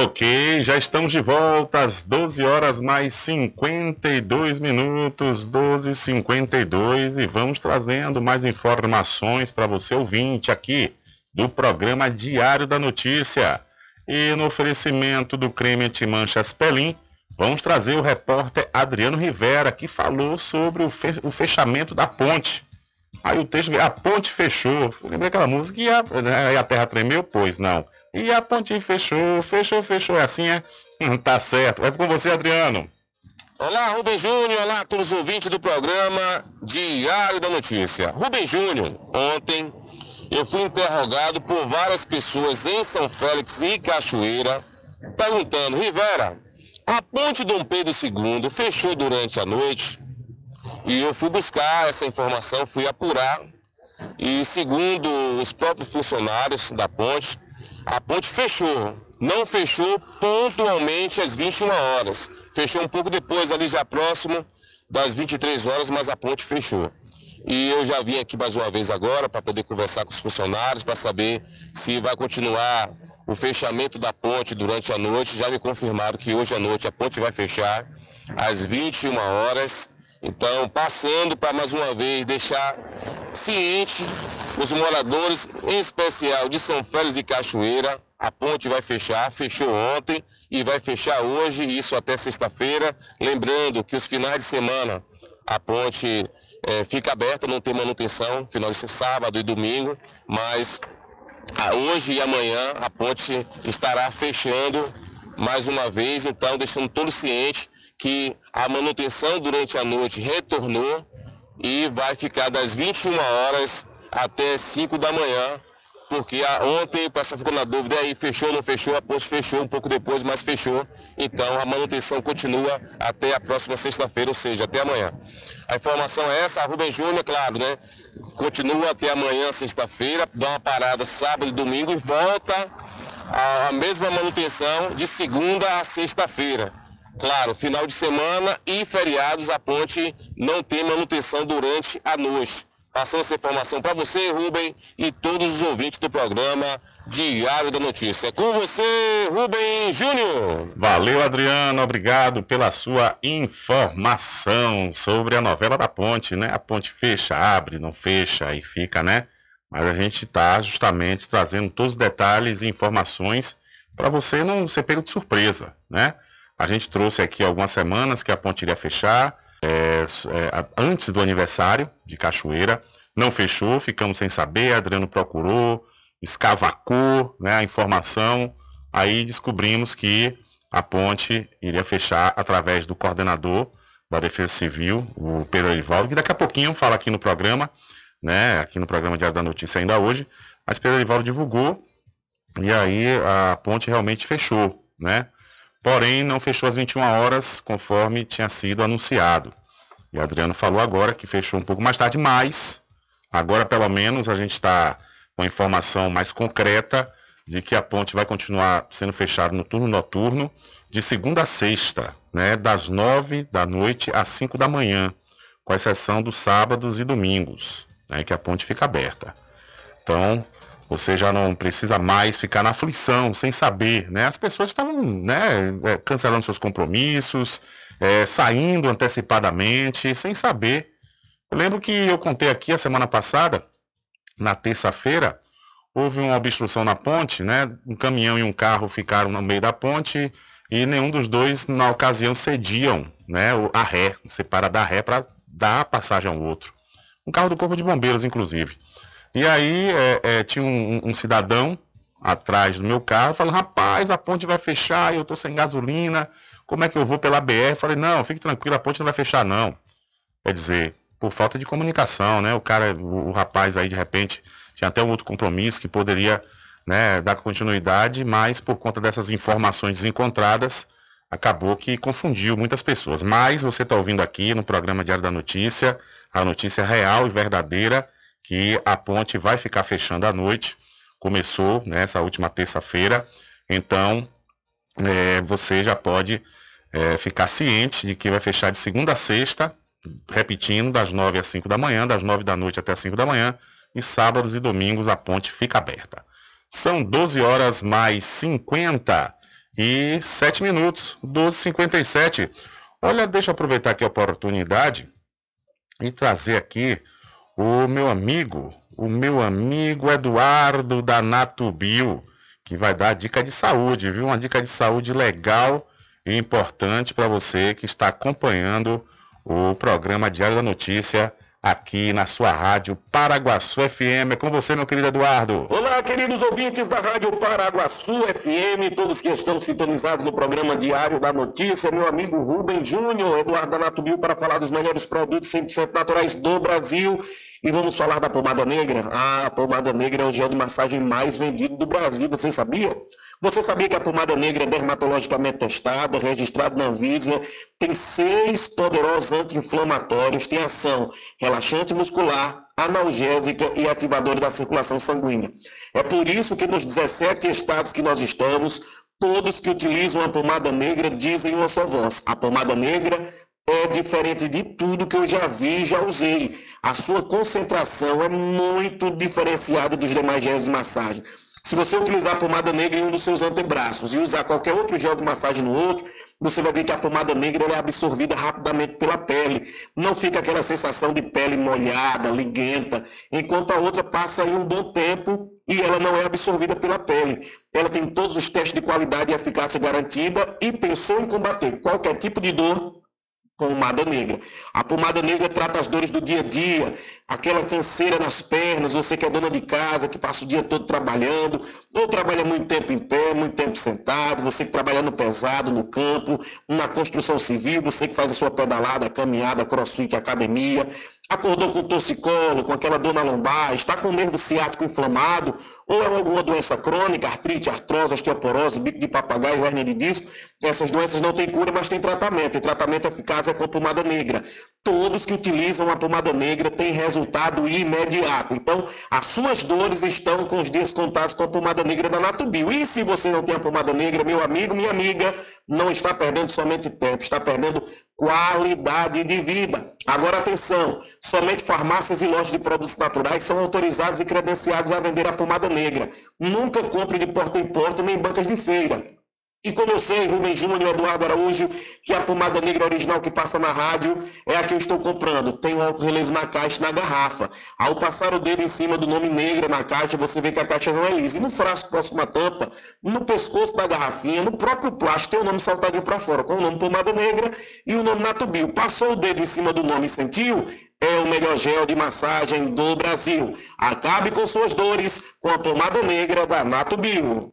Ok, já estamos de volta às 12 horas mais 52 minutos, 12 52 e vamos trazendo mais informações para você ouvinte aqui do programa Diário da Notícia. E no oferecimento do creme antimanchas Pelin, vamos trazer o repórter Adriano Rivera, que falou sobre o fechamento da ponte. Aí o texto a ponte fechou. Lembrei aquela música e a, né, e a terra tremeu? Pois não. E a ponte fechou, fechou, fechou. É assim, é? tá certo. Vai com você, Adriano. Olá, Rubem Júnior. Olá todos os ouvintes do programa Diário da Notícia. Rubem Júnior, ontem eu fui interrogado por várias pessoas em São Félix e Cachoeira, perguntando: Rivera, a ponte Dom Pedro II fechou durante a noite? E eu fui buscar essa informação, fui apurar. E segundo os próprios funcionários da ponte, a ponte fechou. Não fechou pontualmente às 21 horas. Fechou um pouco depois, ali já próximo das 23 horas, mas a ponte fechou. E eu já vim aqui mais uma vez agora para poder conversar com os funcionários, para saber se vai continuar o fechamento da ponte durante a noite. Já me confirmaram que hoje à noite a ponte vai fechar às 21 horas. Então, passando para mais uma vez deixar ciente os moradores, em especial de São Félix e Cachoeira, a ponte vai fechar, fechou ontem e vai fechar hoje, isso até sexta-feira. Lembrando que os finais de semana a ponte é, fica aberta, não tem manutenção, final de sábado e domingo, mas ah, hoje e amanhã a ponte estará fechando mais uma vez, então deixando todos cientes que a manutenção durante a noite retornou e vai ficar das 21 horas até 5 da manhã porque a, ontem o pessoal ficou na dúvida, aí fechou, não fechou, a ponte fechou um pouco depois, mas fechou. Então a manutenção continua até a próxima sexta-feira, ou seja, até amanhã. A informação é essa, a Rubem Júnior, claro, né? Continua até amanhã, sexta-feira, dá uma parada sábado e domingo e volta a, a mesma manutenção de segunda a sexta-feira. Claro, final de semana e feriados a ponte não tem manutenção durante a noite. Passando essa informação para você, Rubem, e todos os ouvintes do programa Diário da Notícia. É com você, Rubem Júnior. Valeu, Adriano. Obrigado pela sua informação sobre a novela da ponte, né? A ponte fecha, abre, não fecha e fica, né? Mas a gente está justamente trazendo todos os detalhes e informações para você não ser pego de surpresa, né? A gente trouxe aqui algumas semanas que a ponte iria fechar, é, é, antes do aniversário de Cachoeira. Não fechou, ficamos sem saber. Adriano procurou, escavacou né, a informação. Aí descobrimos que a ponte iria fechar através do coordenador da Defesa Civil, o Pedro Erivaldo, que daqui a pouquinho fala aqui no programa, né, aqui no programa Diário da Notícia ainda hoje, mas Pedro Erivaldo divulgou e aí a ponte realmente fechou, né? Porém não fechou às 21 horas, conforme tinha sido anunciado. E Adriano falou agora que fechou um pouco mais tarde, mas agora pelo menos a gente está com a informação mais concreta de que a ponte vai continuar sendo fechada no turno noturno de segunda a sexta, né, das 9 da noite às 5 da manhã, com exceção dos sábados e domingos, né, que a ponte fica aberta. Então, você já não precisa mais ficar na aflição, sem saber, né? As pessoas estavam, né, é, cancelando seus compromissos, é, saindo antecipadamente, sem saber. Eu lembro que eu contei aqui a semana passada, na terça-feira, houve uma obstrução na ponte, né? Um caminhão e um carro ficaram no meio da ponte e nenhum dos dois, na ocasião, cediam, né? A ré, separa da ré para dar passagem ao outro. Um carro do Corpo de Bombeiros, inclusive. E aí é, é, tinha um, um, cidadão atrás do meu carro falando, rapaz, a ponte vai fechar, eu estou sem gasolina, como é que eu vou pela BR? Eu falei, não, fique tranquilo, a ponte não vai fechar não. Quer dizer, por falta de comunicação, né? O cara, o, o rapaz aí de repente tinha até um outro compromisso que poderia né, dar continuidade, mas por conta dessas informações desencontradas, acabou que confundiu muitas pessoas. Mas você está ouvindo aqui no programa Diário da Notícia, a notícia real e verdadeira que a ponte vai ficar fechando à noite. Começou nessa última terça-feira, então é, você já pode é, ficar ciente de que vai fechar de segunda a sexta, repetindo, das 9 às 5 da manhã, das 9 da noite até as 5 da manhã, e sábados e domingos a ponte fica aberta. São 12 horas mais 57 minutos, 12h57. Olha, deixa eu aproveitar aqui a oportunidade e trazer aqui o meu amigo, o meu amigo Eduardo da Natubio, que vai dar dica de saúde, viu? Uma dica de saúde legal e importante para você que está acompanhando o programa Diário da Notícia aqui na sua rádio Paraguaçu FM. É com você, meu querido Eduardo. Olá, queridos ouvintes da rádio Paraguaçu FM, todos que estão sintonizados no programa Diário da Notícia, meu amigo Rubem Júnior, Eduardo Danatubio, para falar dos melhores produtos 100% naturais do Brasil e vamos falar da pomada negra? Ah, a pomada negra é o gel de massagem mais vendido do Brasil, você sabia? Você sabia que a pomada negra é dermatologicamente testada, registrada na Anvisa, tem seis poderosos anti-inflamatórios, tem ação relaxante muscular, analgésica e ativadora da circulação sanguínea. É por isso que nos 17 estados que nós estamos, todos que utilizam a pomada negra dizem uma só voz: a pomada negra é diferente de tudo que eu já vi e já usei. A sua concentração é muito diferenciada dos demais gels de massagem. Se você utilizar a pomada negra em um dos seus antebraços e usar qualquer outro gel de massagem no outro, você vai ver que a pomada negra é absorvida rapidamente pela pele. Não fica aquela sensação de pele molhada, liguenta, enquanto a outra passa aí um bom tempo e ela não é absorvida pela pele. Ela tem todos os testes de qualidade e eficácia garantida e pensou em combater qualquer tipo de dor, pomada negra. A pomada negra trata as dores do dia a dia, aquela canseira nas pernas, você que é dona de casa, que passa o dia todo trabalhando, ou trabalha muito tempo em pé, muito tempo sentado, você que trabalha no pesado, no campo, na construção civil, você que faz a sua pedalada, caminhada, crossfit, academia, acordou com torcicolo, com aquela dor na lombar, está com o nervo ciático inflamado, ou é alguma doença crônica, artrite, artrose, osteoporose, bico de papagaio, hernia de disco. Essas doenças não têm cura, mas têm tratamento. O tratamento eficaz é com a pomada negra. Todos que utilizam a pomada negra têm resultado imediato. Então, as suas dores estão com os dias contados com a pomada negra da Natubio. E se você não tem a pomada negra, meu amigo, minha amiga, não está perdendo somente tempo, está perdendo qualidade de vida. Agora atenção, somente farmácias e lojas de produtos naturais são autorizadas e credenciadas a vender a pomada negra. Nunca compre de porta em porta nem bancas de feira. E como eu sei, Rubens Júnior, Eduardo Araújo, que a pomada negra original que passa na rádio é a que eu estou comprando. Tem um alto relevo na caixa e na garrafa. Ao passar o dedo em cima do nome negra na caixa, você vê que a caixa não é lisa. E no frasco próximo à tampa, no pescoço da garrafinha, no próprio plástico, tem o nome saltadinho para fora, com o nome pomada negra e o nome Natubio. Passou o dedo em cima do nome e sentiu? É o melhor gel de massagem do Brasil. Acabe com suas dores com a pomada negra da Natubio.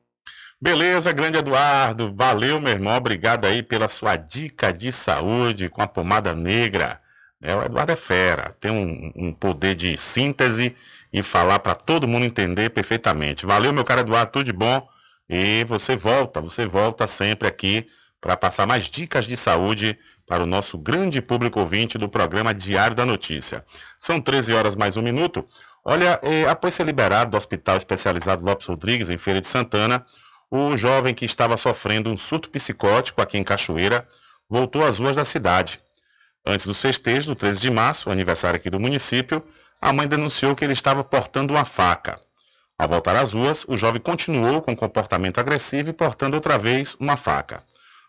Beleza, grande Eduardo. Valeu, meu irmão. Obrigado aí pela sua dica de saúde com a pomada negra. É, o Eduardo é fera, tem um, um poder de síntese e falar para todo mundo entender perfeitamente. Valeu, meu caro Eduardo, tudo de bom. E você volta, você volta sempre aqui para passar mais dicas de saúde para o nosso grande público ouvinte do programa Diário da Notícia. São 13 horas mais um minuto. Olha, eh, após ser liberado do Hospital Especializado Lopes Rodrigues, em Feira de Santana, o jovem que estava sofrendo um surto psicótico aqui em Cachoeira voltou às ruas da cidade. Antes dos festejos do 13 de março, aniversário aqui do município, a mãe denunciou que ele estava portando uma faca. Ao voltar às ruas, o jovem continuou com comportamento agressivo e portando outra vez uma faca.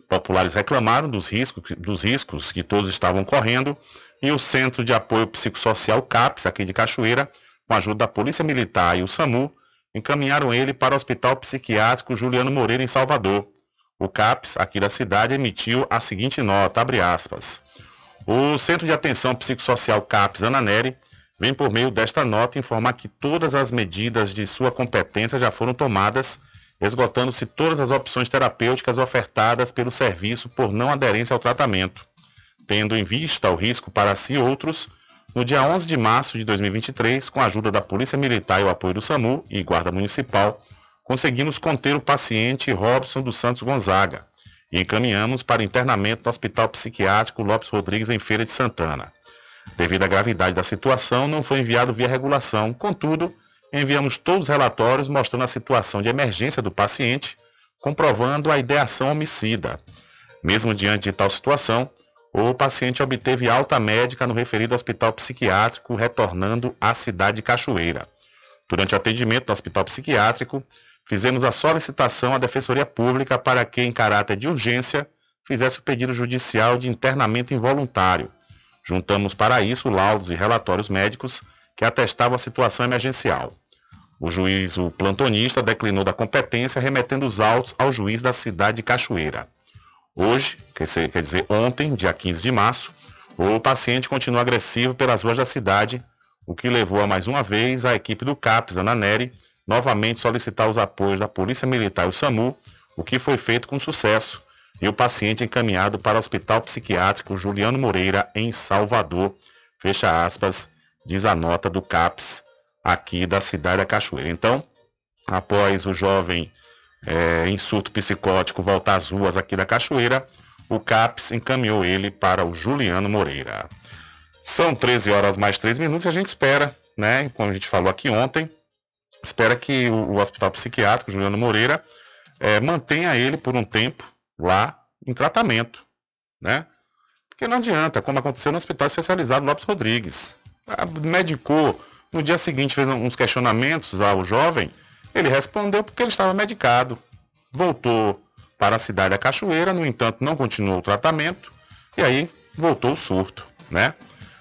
Populares reclamaram dos riscos, dos riscos que todos estavam correndo e o Centro de Apoio Psicossocial CAPS, aqui de Cachoeira, com a ajuda da Polícia Militar e o SAMU, encaminharam ele para o Hospital Psiquiátrico Juliano Moreira, em Salvador. O CAPS, aqui da cidade, emitiu a seguinte nota, abre aspas. O Centro de Atenção Psicossocial CAPS Ananeri vem por meio desta nota informar que todas as medidas de sua competência já foram tomadas, esgotando-se todas as opções terapêuticas ofertadas pelo serviço por não aderência ao tratamento. Tendo em vista o risco para si e outros, no dia 11 de março de 2023, com a ajuda da Polícia Militar e o apoio do SAMU e Guarda Municipal, conseguimos conter o paciente Robson dos Santos Gonzaga e encaminhamos para internamento no Hospital Psiquiátrico Lopes Rodrigues em Feira de Santana. Devido à gravidade da situação, não foi enviado via regulação, contudo, enviamos todos os relatórios mostrando a situação de emergência do paciente, comprovando a ideação homicida. Mesmo diante de tal situação, o paciente obteve alta médica no referido hospital psiquiátrico, retornando à cidade de Cachoeira. Durante o atendimento no hospital psiquiátrico, fizemos a solicitação à Defensoria Pública para que, em caráter de urgência, fizesse o pedido judicial de internamento involuntário. Juntamos para isso laudos e relatórios médicos que atestavam a situação emergencial. O juiz, o plantonista, declinou da competência, remetendo os autos ao juiz da cidade de Cachoeira. Hoje, quer dizer ontem, dia 15 de março, o paciente continua agressivo pelas ruas da cidade, o que levou a mais uma vez a equipe do CAPS, Ana Neri, novamente solicitar os apoios da Polícia Militar e o SAMU, o que foi feito com sucesso, e o paciente encaminhado para o Hospital Psiquiátrico Juliano Moreira, em Salvador. Fecha aspas, diz a nota do CAPS aqui da cidade da Cachoeira. Então, após o jovem é, em surto psicótico voltar às ruas aqui da Cachoeira, o CAPS encaminhou ele para o Juliano Moreira. São 13 horas mais 3 minutos e a gente espera, né, como a gente falou aqui ontem, espera que o, o Hospital Psiquiátrico Juliano Moreira é, mantenha ele por um tempo lá em tratamento, né? Porque não adianta, como aconteceu no Hospital Especializado Lopes Rodrigues. Medicou, no dia seguinte fez uns questionamentos ao jovem, ele respondeu porque ele estava medicado. Voltou para a cidade da Cachoeira, no entanto, não continuou o tratamento e aí voltou o surto, né?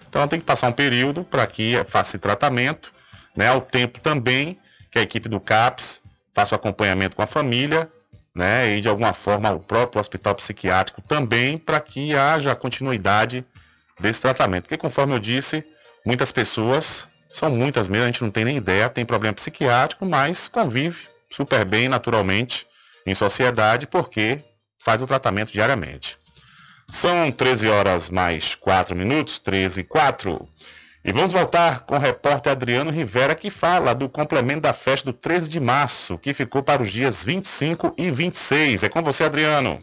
Então tem que passar um período para que faça tratamento, né? Ao tempo também que a equipe do CAPS faça o acompanhamento com a família, né? E de alguma forma o próprio hospital psiquiátrico também para que haja continuidade desse tratamento. Porque conforme eu disse, muitas pessoas são muitas mesmo, a gente não tem nem ideia, tem problema psiquiátrico, mas convive super bem, naturalmente, em sociedade, porque faz o tratamento diariamente. São 13 horas mais 4 minutos, 13 e 4. E vamos voltar com o repórter Adriano Rivera, que fala do complemento da festa do 13 de março, que ficou para os dias 25 e 26. É com você, Adriano.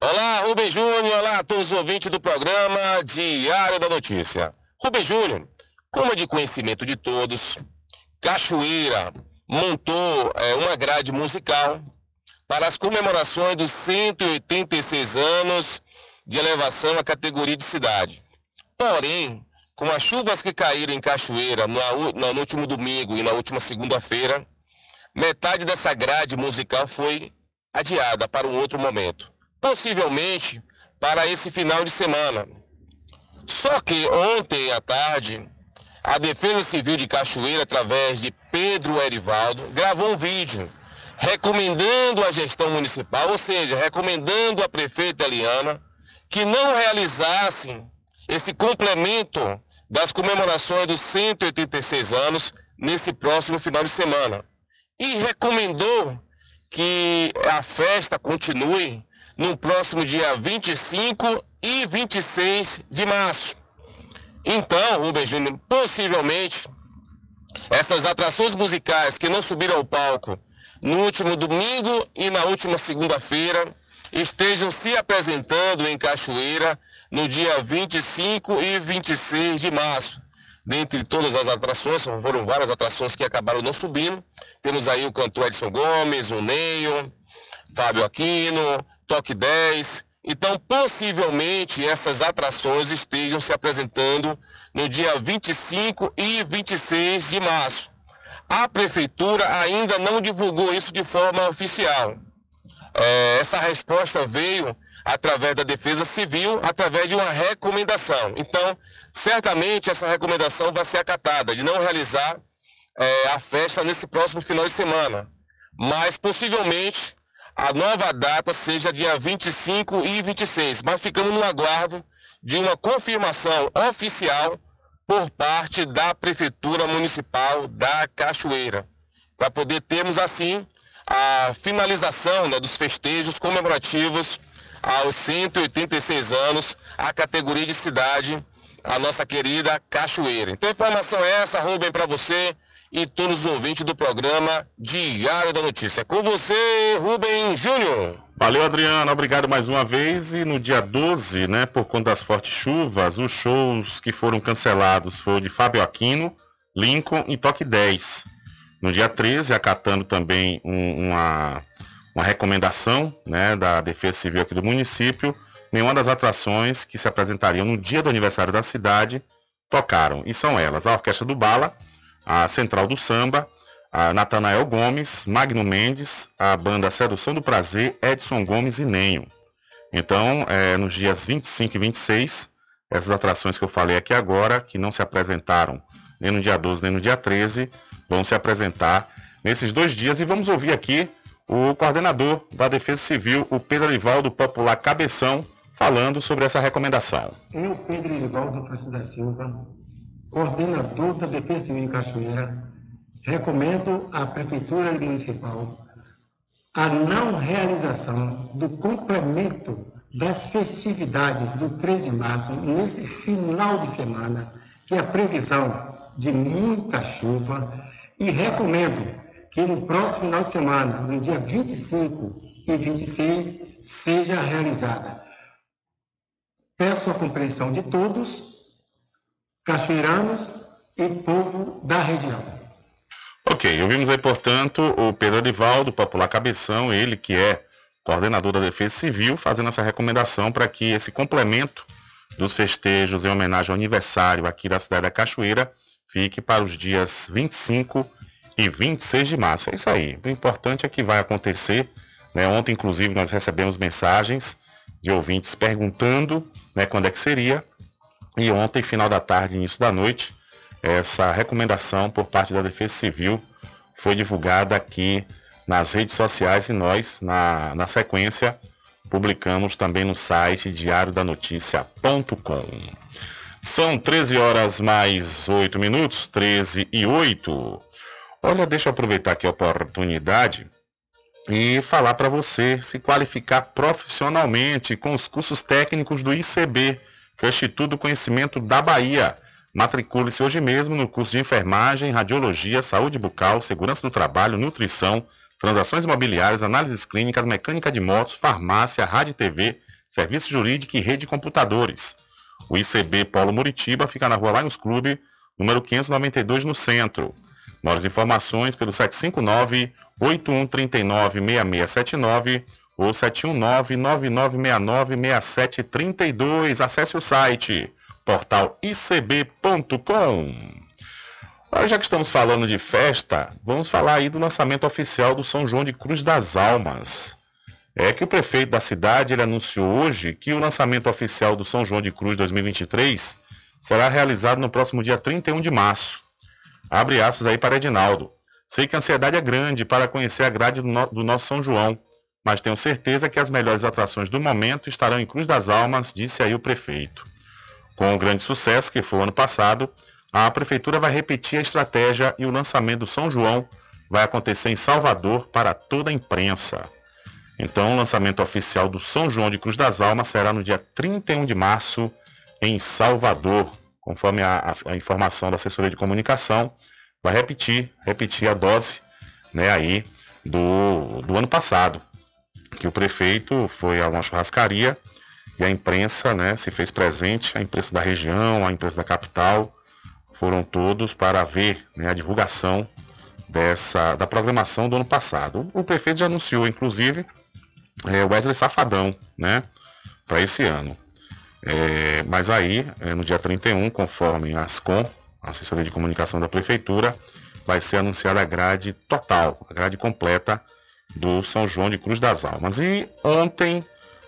Olá, Rubem Júnior. Olá a todos os ouvintes do programa Diário da Notícia. Rubem Júnior, como de conhecimento de todos, Cachoeira montou é, uma grade musical para as comemorações dos 186 anos de elevação à categoria de cidade. Porém, com as chuvas que caíram em Cachoeira no, no último domingo e na última segunda-feira, metade dessa grade musical foi adiada para um outro momento, possivelmente para esse final de semana. Só que ontem à tarde, a Defesa Civil de Cachoeira, através de Pedro Erivaldo, gravou um vídeo recomendando à gestão municipal, ou seja, recomendando à prefeita Eliana, que não realizassem esse complemento das comemorações dos 186 anos nesse próximo final de semana. E recomendou que a festa continue no próximo dia 25 e 26 de março. Então, Rubem Júnior, possivelmente essas atrações musicais que não subiram ao palco no último domingo e na última segunda-feira estejam se apresentando em Cachoeira no dia 25 e 26 de março. Dentre todas as atrações, foram várias atrações que acabaram não subindo. Temos aí o cantor Edson Gomes, o Neio, Fábio Aquino, Toque 10. Então, possivelmente, essas atrações estejam se apresentando no dia 25 e 26 de março. A prefeitura ainda não divulgou isso de forma oficial. É, essa resposta veio através da Defesa Civil, através de uma recomendação. Então, certamente essa recomendação vai ser acatada, de não realizar é, a festa nesse próximo final de semana. Mas, possivelmente, a nova data seja dia 25 e 26. Mas ficamos no aguardo de uma confirmação oficial por parte da Prefeitura Municipal da Cachoeira, para poder termos assim a finalização né, dos festejos comemorativos aos 186 anos, a categoria de cidade, a nossa querida Cachoeira. Então, informação é essa, Rubem, para você e todos os ouvintes do programa Diário da Notícia. Com você, Rubem Júnior. Valeu, Adriano. Obrigado mais uma vez. E no dia 12, né, por conta das fortes chuvas, os shows que foram cancelados foram de Fábio Aquino, Lincoln e Toque 10. No dia 13, acatando também um, uma, uma recomendação né, da Defesa Civil aqui do município, nenhuma das atrações que se apresentariam no dia do aniversário da cidade tocaram. E são elas: a Orquestra do Bala, a Central do Samba, a Natanael Gomes, Magno Mendes, a banda Sedução do Prazer, Edson Gomes e Nenho. Então, é, nos dias 25 e 26, essas atrações que eu falei aqui agora, que não se apresentaram nem no dia 12 nem no dia 13, vão se apresentar nesses dois dias. E vamos ouvir aqui o coordenador da Defesa Civil, o Pedro Arivaldo Popular Cabeção, falando sobre essa recomendação. Eu, Pedro Arivaldo Francisco da Silva, coordenador da Defesa Civil em Cachoeira, recomendo à Prefeitura Municipal a não realização do complemento das festividades do 3 de março nesse final de semana, que é a previsão de muita chuva, e recomendo que no próximo final de semana, no dia 25 e 26, seja realizada. Peço a compreensão de todos cachoeiranos e povo da região. Ok, ouvimos aí, portanto, o Pedro Arivaldo, popular cabeção, ele que é coordenador da Defesa Civil, fazendo essa recomendação para que esse complemento dos festejos em homenagem ao aniversário aqui da cidade da Cachoeira fique para os dias 25 e 26 de março. É isso aí. O importante é que vai acontecer. Né? Ontem, inclusive, nós recebemos mensagens de ouvintes perguntando né, quando é que seria. E ontem, final da tarde, início da noite, essa recomendação por parte da Defesa Civil foi divulgada aqui nas redes sociais e nós, na, na sequência, publicamos também no site diariodanoticia.com. São 13 horas mais 8 minutos, 13 e 8. Olha, deixa eu aproveitar aqui a oportunidade e falar para você se qualificar profissionalmente com os cursos técnicos do ICB, o Instituto do Conhecimento da Bahia. Matricule-se hoje mesmo no curso de enfermagem, radiologia, saúde bucal, segurança do trabalho, nutrição, transações imobiliárias, análises clínicas, mecânica de motos, farmácia, rádio e TV, serviço jurídico e rede de computadores. O ICB Polo Muritiba fica na rua Lions Clube, número 592, no centro. Maiores informações pelo 759-8139-6679 ou 719-9969-6732. Acesse o site portal icb.com. Agora, já que estamos falando de festa, vamos falar aí do lançamento oficial do São João de Cruz das Almas. É que o prefeito da cidade ele anunciou hoje que o lançamento oficial do São João de Cruz 2023 será realizado no próximo dia 31 de março. Abre aspas aí para Edinaldo. Sei que a ansiedade é grande para conhecer a grade do, no do nosso São João, mas tenho certeza que as melhores atrações do momento estarão em Cruz das Almas, disse aí o prefeito. Com o grande sucesso que foi o ano passado, a prefeitura vai repetir a estratégia e o lançamento do São João vai acontecer em Salvador para toda a imprensa. Então, o lançamento oficial do São João de Cruz das Almas será no dia 31 de março em Salvador, conforme a, a, informação da assessoria de comunicação. Vai repetir, repetir a dose, né, aí do, do ano passado, que o prefeito foi a uma churrascaria e a imprensa, né, se fez presente, a imprensa da região, a imprensa da capital, foram todos para ver né, a divulgação dessa da programação do ano passado. O prefeito já anunciou, inclusive, é, Wesley Safadão, né, para esse ano. É, mas aí, é, no dia 31, conforme a ASCOM, a assessoria de comunicação da prefeitura, vai ser anunciada a grade total, a grade completa do São João de Cruz das Almas. E ontem,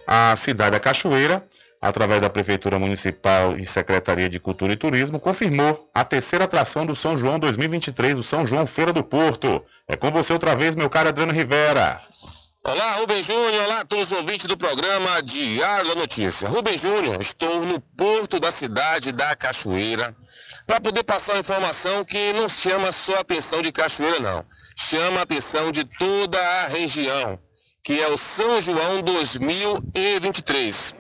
a cidade da Cachoeira, através da Prefeitura Municipal e Secretaria de Cultura e Turismo, confirmou a terceira atração do São João 2023, o São João Feira do Porto. É com você outra vez, meu caro Adriano Rivera. Olá, Rubem Júnior, olá a todos os ouvintes do programa Diário da Notícia. Rubem Júnior, estou no porto da cidade da Cachoeira para poder passar uma informação que não chama só a atenção de Cachoeira, não. Chama a atenção de toda a região, que é o São João 2023.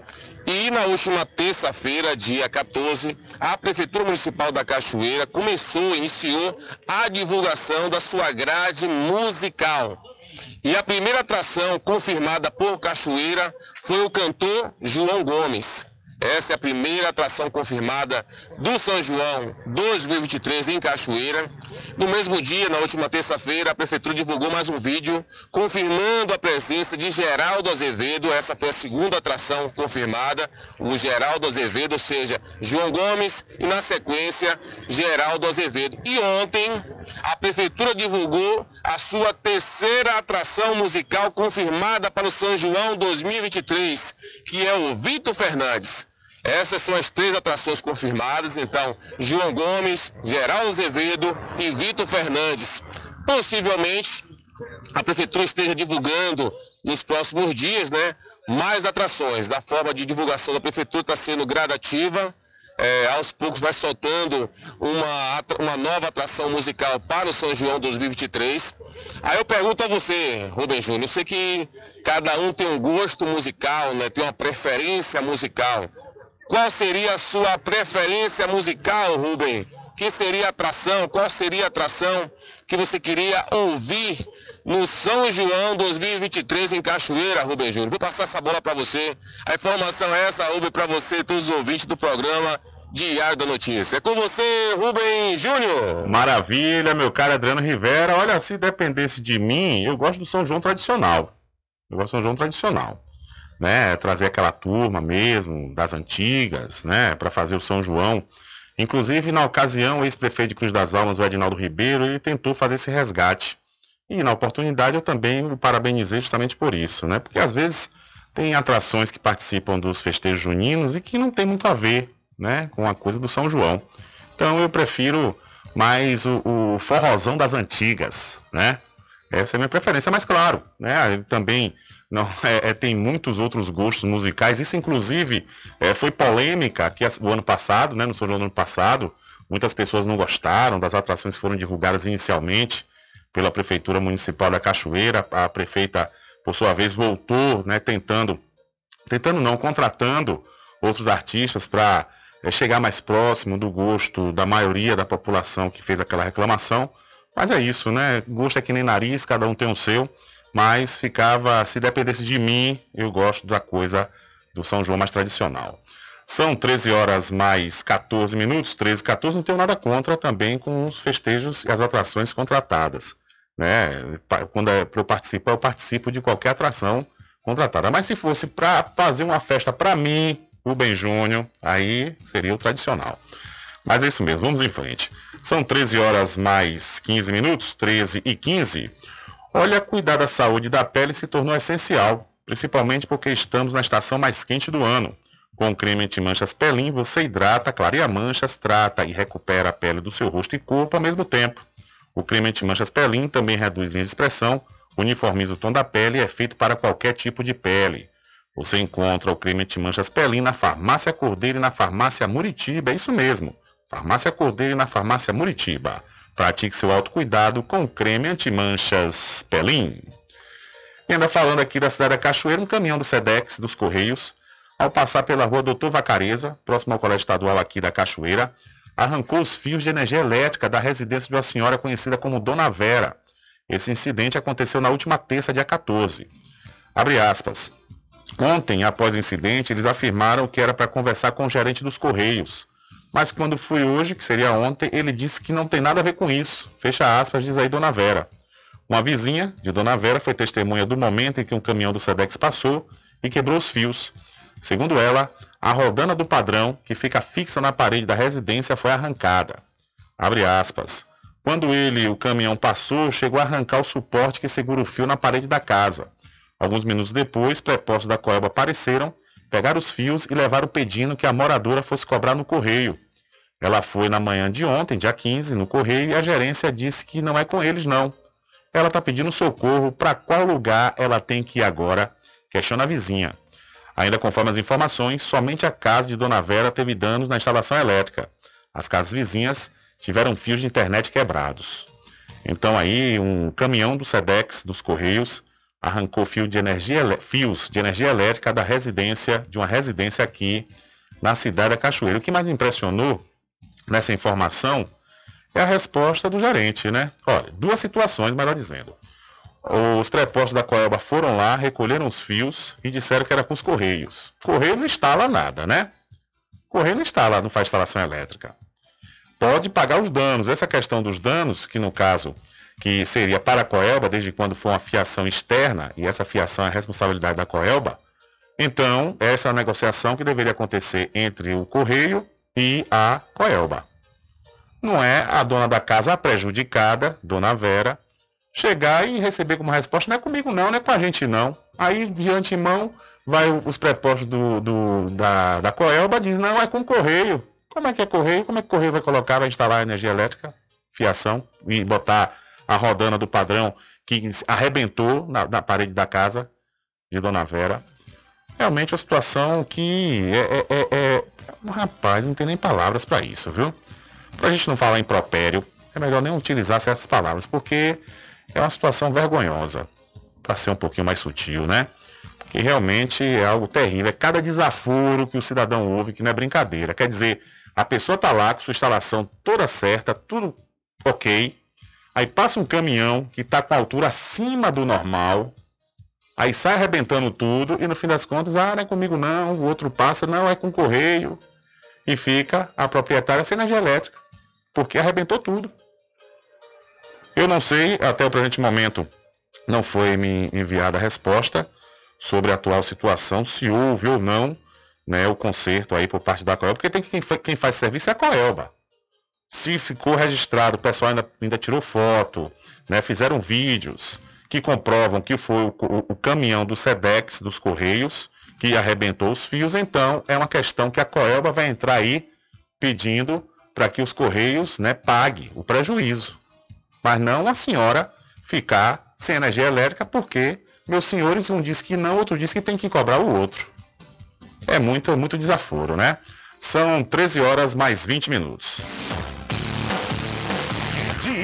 E na última terça-feira, dia 14, a Prefeitura Municipal da Cachoeira começou, iniciou a divulgação da sua grade musical e a primeira atração confirmada por Cachoeira foi o cantor João Gomes. Essa é a primeira atração confirmada do São João 2023 em Cachoeira. No mesmo dia, na última terça-feira, a Prefeitura divulgou mais um vídeo confirmando a presença de Geraldo Azevedo. Essa foi a segunda atração confirmada, o Geraldo Azevedo, ou seja, João Gomes e, na sequência, Geraldo Azevedo. E ontem, a Prefeitura divulgou a sua terceira atração musical confirmada para o São João 2023, que é o Vitor Fernandes. Essas são as três atrações confirmadas. Então, João Gomes, Geraldo Azevedo e Vitor Fernandes. Possivelmente, a prefeitura esteja divulgando nos próximos dias, né? Mais atrações. Da forma de divulgação da prefeitura está sendo gradativa. É, aos poucos vai soltando uma, uma nova atração musical para o São João 2023. Aí eu pergunto a você, Rubem Júnior, eu sei que cada um tem um gosto musical, né? tem uma preferência musical. Qual seria a sua preferência musical, Rubem? Que seria a atração? Qual seria a atração que você queria ouvir no São João 2023 em Cachoeira, Rubem Júnior? Vou passar essa bola para você. A informação é essa, Rubem, para você e todos os ouvintes do programa Diário da Notícia. É com você, Rubem Júnior. Maravilha, meu caro Adriano Rivera. Olha, se dependesse de mim, eu gosto do São João tradicional. Eu gosto do São João tradicional né, trazer aquela turma mesmo das antigas, né, para fazer o São João. Inclusive, na ocasião, o ex-prefeito de Cruz das Almas, o Edinaldo Ribeiro, ele tentou fazer esse resgate. E na oportunidade eu também o parabenizei justamente por isso, né? Porque às vezes tem atrações que participam dos festejos juninos e que não tem muito a ver, né, com a coisa do São João. Então eu prefiro mais o, o forrozão das antigas, né? Essa é a minha preferência, mas claro, né? Também não, é, é, tem muitos outros gostos musicais. Isso, inclusive, é, foi polêmica aqui o ano passado, né, no São do ano passado. Muitas pessoas não gostaram das atrações que foram divulgadas inicialmente pela Prefeitura Municipal da Cachoeira. A prefeita, por sua vez, voltou, né, tentando, tentando não, contratando outros artistas para é, chegar mais próximo do gosto da maioria da população que fez aquela reclamação. Mas é isso, né? Gosto é que nem nariz, cada um tem o seu. Mas ficava, se dependesse de mim, eu gosto da coisa do São João mais tradicional. São 13 horas mais 14 minutos, 13 e 14, não tenho nada contra também com os festejos e as atrações contratadas. Né? Quando é para eu participar, eu participo de qualquer atração contratada. Mas se fosse para fazer uma festa para mim, Rubem Júnior, aí seria o tradicional. Mas é isso mesmo, vamos em frente. São 13 horas mais 15 minutos, 13 e 15. Olha, cuidar da saúde da pele se tornou essencial, principalmente porque estamos na estação mais quente do ano. Com o creme anti-manchas Pelin, você hidrata, clareia manchas, trata e recupera a pele do seu rosto e corpo ao mesmo tempo. O creme anti-manchas Pelin também reduz linha de expressão, uniformiza o tom da pele e é feito para qualquer tipo de pele. Você encontra o creme anti-manchas Pelin na Farmácia Cordeiro e na Farmácia Muritiba, é isso mesmo. Farmácia Cordeiro e na Farmácia Muritiba. Pratique seu autocuidado com o creme anti-manchas Pelin. E ainda falando aqui da cidade da Cachoeira, um caminhão do SEDEX, dos Correios, ao passar pela rua Doutor Vacareza, próximo ao Colégio Estadual aqui da Cachoeira, arrancou os fios de energia elétrica da residência de uma senhora conhecida como Dona Vera. Esse incidente aconteceu na última terça, dia 14. Abre aspas. Ontem, após o incidente, eles afirmaram que era para conversar com o gerente dos Correios. Mas quando fui hoje, que seria ontem, ele disse que não tem nada a ver com isso. Fecha aspas, diz aí Dona Vera. Uma vizinha de Dona Vera foi testemunha do momento em que um caminhão do SEDEX passou e quebrou os fios. Segundo ela, a rodana do padrão, que fica fixa na parede da residência, foi arrancada. Abre aspas. Quando ele, o caminhão, passou, chegou a arrancar o suporte que segura o fio na parede da casa. Alguns minutos depois, prepostos da Coelba apareceram, pegaram os fios e levaram pedindo que a moradora fosse cobrar no correio. Ela foi na manhã de ontem, dia 15, no correio e a gerência disse que não é com eles não. Ela está pedindo socorro, para qual lugar ela tem que ir agora? Questiona a vizinha. Ainda conforme as informações, somente a casa de Dona Vera teve danos na instalação elétrica. As casas vizinhas tiveram fios de internet quebrados. Então aí um caminhão do SEDEX, dos Correios, arrancou fio de energia, fios de energia elétrica da residência, de uma residência aqui na cidade da Cachoeira. O que mais impressionou nessa informação é a resposta do gerente, né? Olha, duas situações, melhor dizendo. Os prepostos da Coelba foram lá, recolheram os fios e disseram que era com os Correios. Correio não instala nada, né? Correio não instala, não faz instalação elétrica. Pode pagar os danos. Essa questão dos danos, que no caso que seria para a Coelba, desde quando for uma fiação externa, e essa fiação é responsabilidade da Coelba, então essa é a negociação que deveria acontecer entre o Correio e a Coelba. Não é a dona da casa prejudicada, dona Vera, chegar e receber como resposta, não é comigo não, não é com a gente não. Aí, de antemão, vai os prepostos do, do, da, da Coelba diz, não, é com o Correio. Como é que é Correio? Como é que Correio vai colocar, vai instalar energia elétrica, fiação, e botar a rodana do padrão que arrebentou na, na parede da casa de Dona Vera. Realmente é uma situação que é, é, é, é... Rapaz, não tem nem palavras para isso, viu? Para a gente não falar impropério, é melhor nem utilizar certas palavras, porque é uma situação vergonhosa, para ser um pouquinho mais sutil, né? Que realmente é algo terrível. É cada desaforo que o cidadão ouve que não é brincadeira. Quer dizer, a pessoa está lá com sua instalação toda certa, tudo ok, Aí passa um caminhão que está com a altura acima do normal. Aí sai arrebentando tudo e no fim das contas, ah, não é comigo não, o outro passa, não, é com correio. E fica a proprietária sem energia elétrica, porque arrebentou tudo. Eu não sei, até o presente momento não foi me enviada a resposta sobre a atual situação, se houve ou não né, o conserto aí por parte da Coelba, porque tem que, quem, quem faz serviço é a Coelba se ficou registrado, o pessoal ainda, ainda tirou foto, né, fizeram vídeos que comprovam que foi o, o, o, caminhão do SEDEX, dos Correios, que arrebentou os fios, então é uma questão que a Coelba vai entrar aí pedindo para que os Correios né, pague o prejuízo. Mas não a senhora ficar sem energia elétrica, porque meus senhores, um diz que não, outro diz que tem que cobrar o outro. É muito, muito desaforo, né? São 13 horas mais 20 minutos.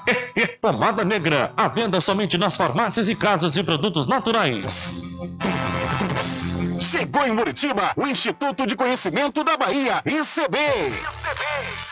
*laughs* Pomada negra, à venda somente nas farmácias e casas de produtos naturais. Chegou em Muritiba o Instituto de Conhecimento da Bahia, ICB.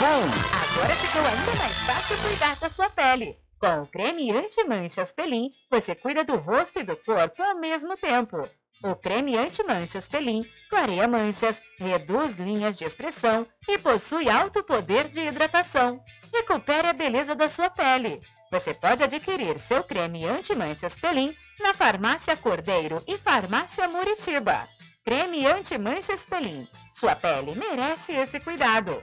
Agora ficou ainda mais fácil cuidar da sua pele. Com o creme anti-manchas Pelin, você cuida do rosto e do corpo ao mesmo tempo. O creme anti-manchas Pelin clareia manchas, reduz linhas de expressão e possui alto poder de hidratação. Recupere a beleza da sua pele. Você pode adquirir seu creme anti-manchas Pelin na Farmácia Cordeiro e Farmácia Muritiba. Creme anti-manchas Pelin. Sua pele merece esse cuidado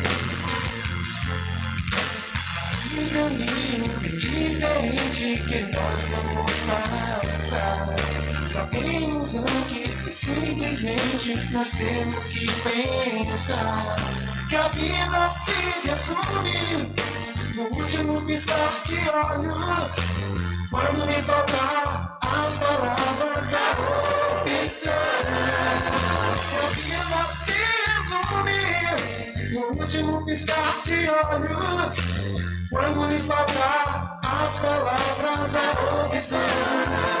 Um caminho diferente que nós vamos passar. Sabemos antes que simplesmente nós temos que pensar que a vida se resume no último piscar de olhos. Quando me faltar as palavras, a opção. Que a vida se resume no último piscar de olhos. Quando lhe faltar as palavras, a opção.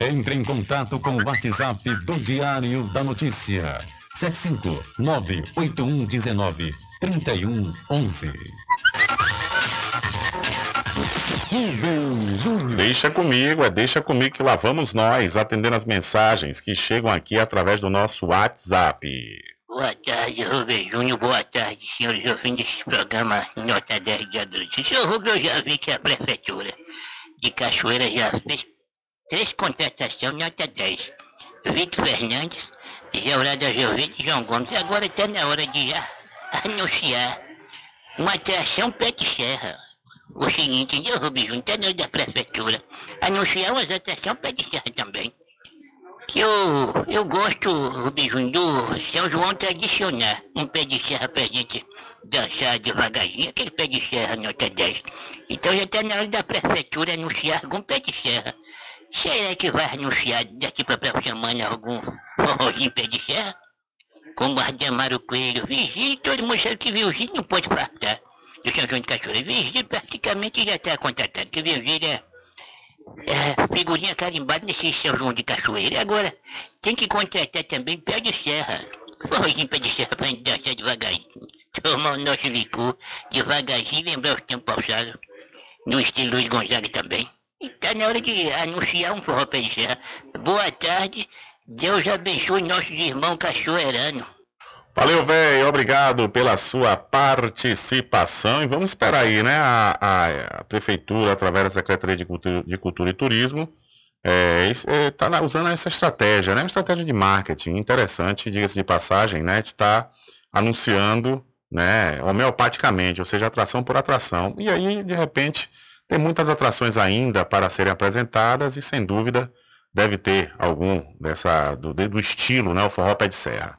Entre em contato com o WhatsApp do Diário da Notícia. 759-8119-3111. Deixa comigo, é deixa comigo que lá vamos nós, atendendo as mensagens que chegam aqui através do nosso WhatsApp. Boa tarde, Rubem Júnior. Boa tarde, senhores ouvintes desse programa Nota 10 de Adultos. Senhor Rubem, eu já vi que a Prefeitura de Cachoeira já fez três contratações nota 10. Vitor Fernandes, Geraldo Azevedo e João Gomes. Agora está na hora de já anunciar uma atração de serra. O seguinte, entendeu, Rubem Júnior? Está na hora da Prefeitura anunciar uma atração de serra também. Que eu, eu gosto, Rubem do São João tradicional. Um pé de serra pra gente dançar devagarzinho, aquele pé de serra nota 10. Então já está na hora da prefeitura anunciar algum pé de serra. Será que vai anunciar daqui para a próxima semana algum *laughs* pé de serra? Como Ardemaro Coelho, Vigílio, todo mundo sabe que Vigílio não pode faltar. Do São João de Cachoeira. Vigílio praticamente já está contratado, porque Vigílio é é, figurinha carimbada nesse São João de Cachoeira. Agora, tem que contratar também pé de serra. Pé de serra gente dançar devagarzinho. Tomar o nosso licor devagarzinho e lembrar os tempos passados. No estilo Luiz Gonzaga também. E tá na hora de anunciar um forró serra. Boa tarde. Deus abençoe nossos irmãos cachoeiranos. Valeu, velho. Obrigado pela sua participação. E vamos esperar aí, né? A, a- a Prefeitura, através da Secretaria de Cultura, de Cultura e Turismo, está usando essa estratégia, né? Uma estratégia de marketing interessante, diga-se de passagem, né? Estar anunciando, né? Homeopaticamente, ou seja, atração por atração. E aí, de repente, tem muitas atrações ainda para serem apresentadas e, sem dúvida, deve ter algum dessa, do, do estilo, né? O forró pé de serra.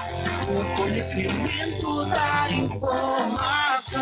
o conhecimento da informação.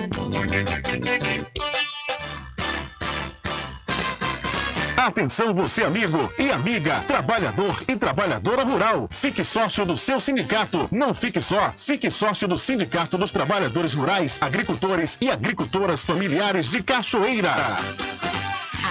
Atenção você amigo e amiga, trabalhador e trabalhadora rural. Fique sócio do seu sindicato. Não fique só. Fique sócio do Sindicato dos Trabalhadores Rurais, Agricultores e Agricultoras Familiares de Cachoeira.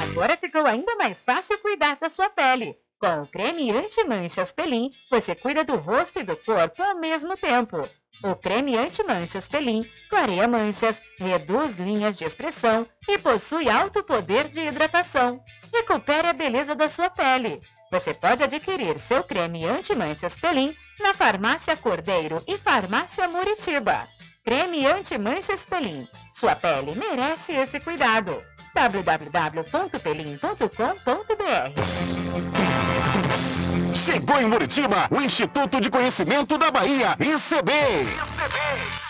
Agora ficou ainda mais fácil cuidar da sua pele. Com o creme anti-manchas Pelin, você cuida do rosto e do corpo ao mesmo tempo. O creme anti-manchas Pelin clareia manchas, reduz linhas de expressão e possui alto poder de hidratação. Recupere a beleza da sua pele. Você pode adquirir seu creme anti-manchas Pelin na Farmácia Cordeiro e Farmácia Muritiba. Creme anti-manchas Pelin. Sua pele merece esse cuidado. www.pelin.com.br Chegou em Muritiba o Instituto de Conhecimento da Bahia, ICB.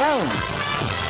Bom.